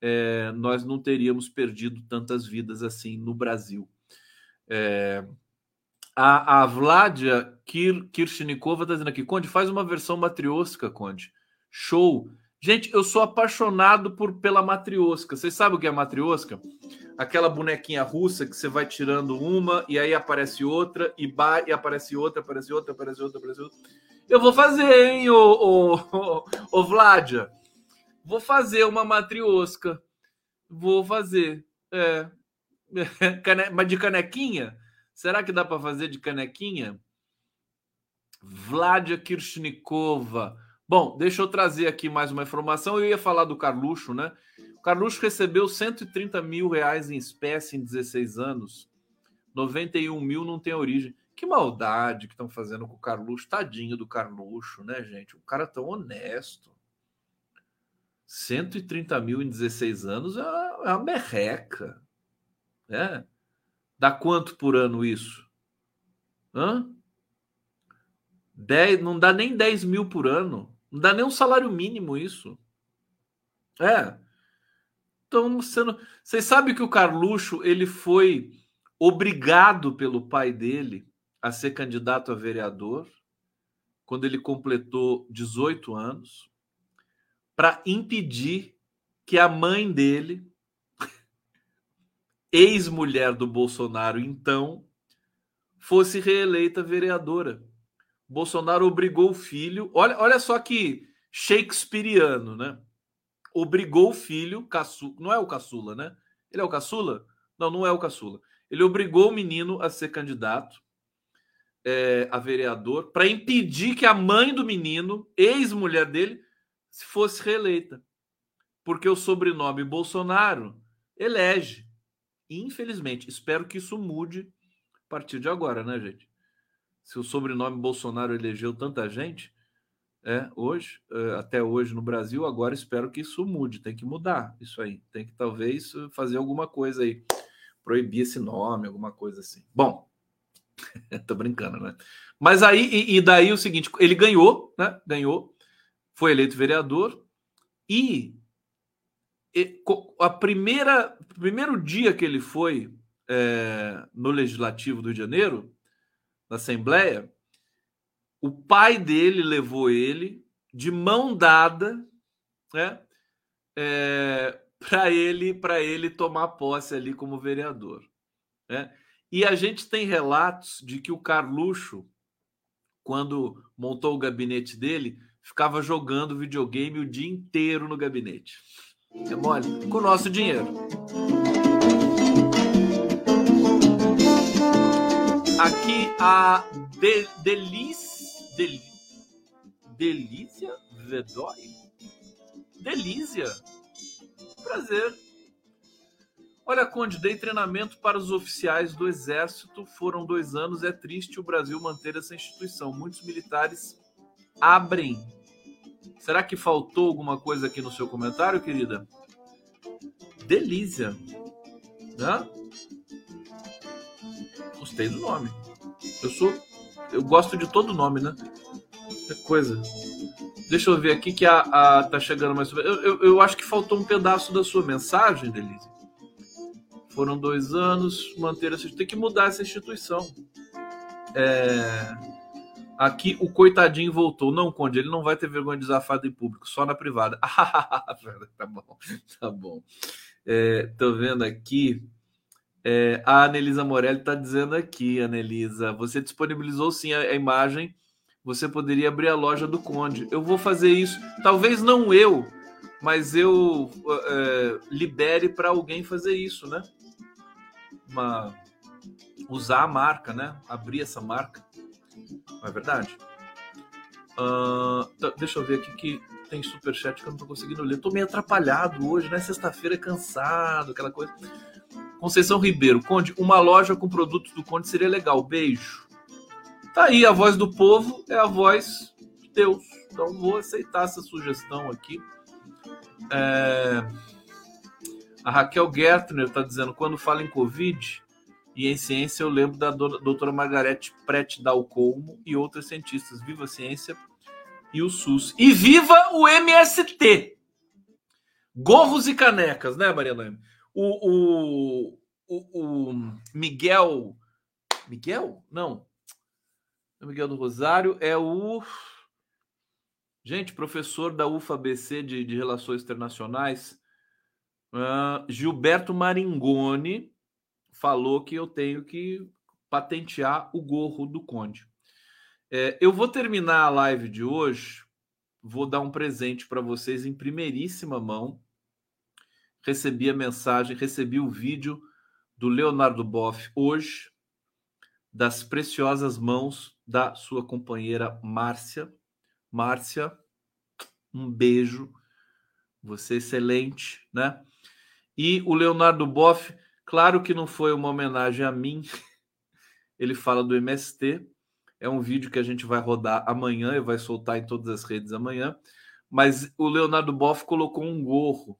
é, nós não teríamos perdido tantas vidas assim no Brasil. É, a, a Vladia Kir, Kirchnikova está dizendo aqui, Conde, faz uma versão matriosca, Conde. Show. Gente, eu sou apaixonado por pela matriosca. Vocês sabem o que é matriosca? Aquela bonequinha russa que você vai tirando uma e aí aparece outra e, ba e aparece outra, aparece outra, aparece outra, aparece outra. Eu vou fazer, hein, ô, ô, ô, Vladia. Vou fazer uma matriosca. Vou fazer. É. Cane... Mas de canequinha? Será que dá para fazer de canequinha? Vladia Kirchnikova. Bom, deixa eu trazer aqui mais uma informação. Eu ia falar do Carluxo, né? O Carluxo recebeu 130 mil reais em espécie em 16 anos. 91 mil não tem origem. Que maldade que estão fazendo com o Carluxo. Tadinho do Carluxo, né, gente? Um cara tão honesto. 130 mil em 16 anos é uma, é uma merreca. Né? Dá quanto por ano isso? Hã? 10, não dá nem 10 mil por ano. Não dá nem um salário mínimo isso. É. Então, sendo... vocês sabem que o Carluxo ele foi obrigado pelo pai dele a ser candidato a vereador quando ele completou 18 anos para impedir que a mãe dele, ex-mulher do Bolsonaro, então, fosse reeleita vereadora. Bolsonaro obrigou o filho, olha, olha só que shakespeariano, né? Obrigou o filho, caçu, não é o caçula, né? Ele é o caçula? Não, não é o caçula. Ele obrigou o menino a ser candidato é, a vereador para impedir que a mãe do menino, ex-mulher dele, fosse reeleita. Porque o sobrenome Bolsonaro elege. Infelizmente, espero que isso mude a partir de agora, né, gente? Se o sobrenome Bolsonaro elegeu tanta gente, é, hoje, é, até hoje no Brasil, agora espero que isso mude, tem que mudar isso aí. Tem que talvez fazer alguma coisa aí proibir esse nome, alguma coisa assim. Bom, tô brincando, né? Mas aí, e, e, daí o seguinte, ele ganhou, né? Ganhou, foi eleito vereador e, e a primeira, primeiro dia que ele foi é, no Legislativo do Rio de Janeiro, na Assembleia, o pai dele levou ele de mão dada, né? É, para ele para ele tomar posse ali como vereador. Né? E a gente tem relatos de que o Carluxo, quando montou o gabinete dele, ficava jogando videogame o dia inteiro no gabinete. É mole? Com o nosso dinheiro. Aqui a de, Del, Delícia Vedói. Delícia Prazer. Olha, Conde, dei treinamento para os oficiais do Exército. Foram dois anos. É triste o Brasil manter essa instituição. Muitos militares abrem. Será que faltou alguma coisa aqui no seu comentário, querida? Delícia. Né? Gostei do nome. Eu sou. Eu gosto de todo nome, né? Que coisa. Deixa eu ver aqui que a, a tá chegando mais. Eu, eu, eu, acho que faltou um pedaço da sua mensagem, Delise. Foram dois anos, manter essa. Tem que mudar essa instituição. É... Aqui o coitadinho voltou. Não, Conde, ele não vai ter vergonha de desafado em público, só na privada. tá bom, tá bom. É, tô vendo aqui. É, a Anelisa Morelli está dizendo aqui, Anelisa, você disponibilizou sim a, a imagem você poderia abrir a loja do Conde. Eu vou fazer isso, talvez não eu, mas eu é, libere para alguém fazer isso, né? Uma, usar a marca, né? Abrir essa marca. Não é verdade? Uh, deixa eu ver aqui que tem superchat que eu não tô conseguindo ler. Tô meio atrapalhado hoje, né? Sexta-feira é cansado, aquela coisa. Conceição Ribeiro, Conde, uma loja com produtos do Conde seria legal. Beijo. Tá aí, a voz do povo é a voz de Deus. Então vou aceitar essa sugestão aqui. É... A Raquel Gertner está dizendo: quando fala em Covid e em ciência, eu lembro da doutora Margarete Prete Dalcolmo e outras cientistas. Viva a ciência e o SUS. E viva o MST! Gorros e canecas, né, Mariana? O, o, o, o Miguel. Miguel? Não. Miguel do Rosário é o. Gente, professor da UFABC de, de Relações Internacionais, uh, Gilberto Maringoni, falou que eu tenho que patentear o gorro do Conde. É, eu vou terminar a live de hoje, vou dar um presente para vocês em primeiríssima mão. Recebi a mensagem, recebi o vídeo do Leonardo Boff hoje, das preciosas mãos da sua companheira Márcia. Márcia, um beijo. Você é excelente, né? E o Leonardo Boff, claro que não foi uma homenagem a mim. Ele fala do MST. É um vídeo que a gente vai rodar amanhã e vai soltar em todas as redes amanhã. mas o Leonardo Boff colocou um gorro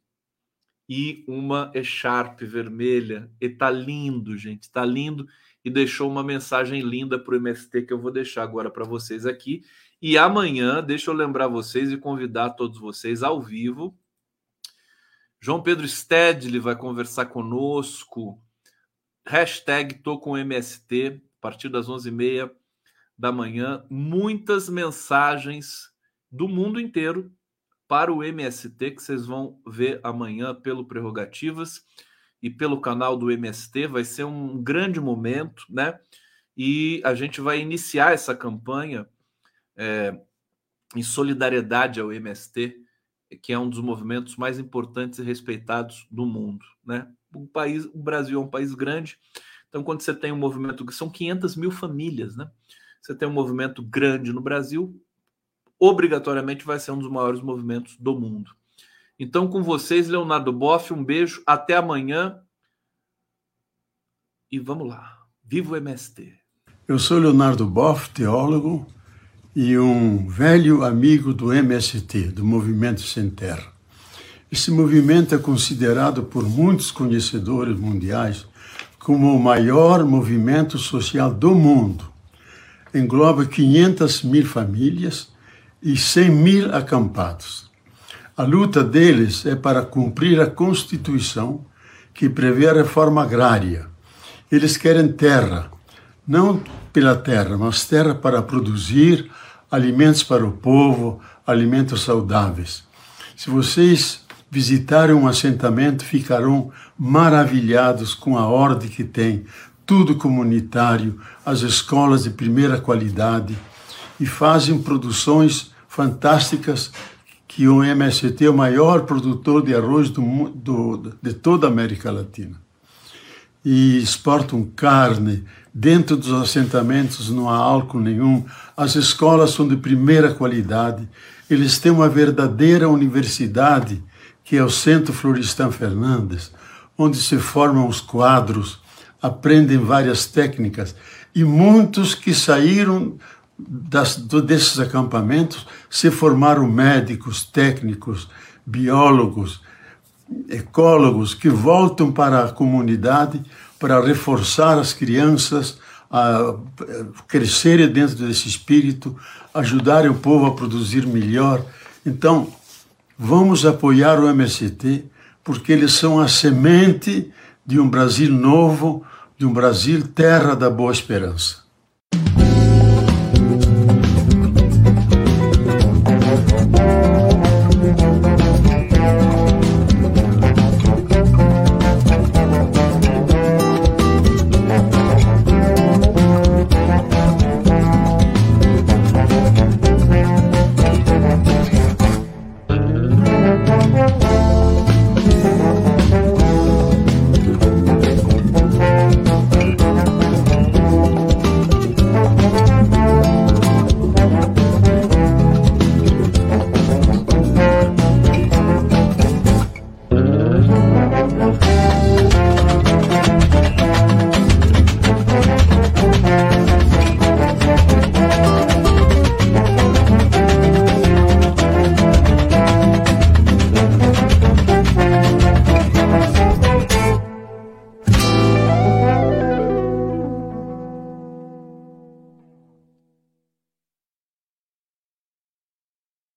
e uma echarpe vermelha. E tá lindo, gente, tá lindo. E deixou uma mensagem linda para o MST que eu vou deixar agora para vocês aqui. E amanhã, deixa eu lembrar vocês e convidar todos vocês ao vivo. João Pedro Stedley vai conversar conosco. Hashtag tô com MST, a partir das 11h30 da manhã. Muitas mensagens do mundo inteiro para o MST, que vocês vão ver amanhã pelo Prerrogativas e pelo canal do MST. Vai ser um grande momento, né? E a gente vai iniciar essa campanha é, em solidariedade ao MST, que é um dos movimentos mais importantes e respeitados do mundo, né? O país, o Brasil é um país grande, então quando você tem um movimento que são 500 mil famílias, né? Você tem um movimento grande no Brasil, obrigatoriamente vai ser um dos maiores movimentos do mundo. Então, com vocês, Leonardo Boff, um beijo, até amanhã. E vamos lá. Viva o MST. Eu sou Leonardo Boff, teólogo e um velho amigo do MST, do Movimento Sem Terra. Esse movimento é considerado por muitos conhecedores mundiais como o maior movimento social do mundo. Engloba 500 mil famílias e 100 mil acampados. A luta deles é para cumprir a Constituição que prevê a reforma agrária. Eles querem terra, não pela terra, mas terra para produzir alimentos para o povo, alimentos saudáveis. Se vocês visitarem um assentamento, ficarão maravilhados com a ordem que tem, tudo comunitário, as escolas de primeira qualidade e fazem produções fantásticas que o MST é o maior produtor de arroz do, do, de toda a América Latina. E exportam carne, dentro dos assentamentos não há álcool nenhum, as escolas são de primeira qualidade, eles têm uma verdadeira universidade, que é o Centro Florestan Fernandes, onde se formam os quadros, aprendem várias técnicas, e muitos que saíram das, desses acampamentos se formaram médicos, técnicos, biólogos, ecólogos que voltam para a comunidade para reforçar as crianças a crescerem dentro desse espírito, ajudarem o povo a produzir melhor. Então, vamos apoiar o MST, porque eles são a semente de um Brasil novo, de um Brasil terra da boa esperança.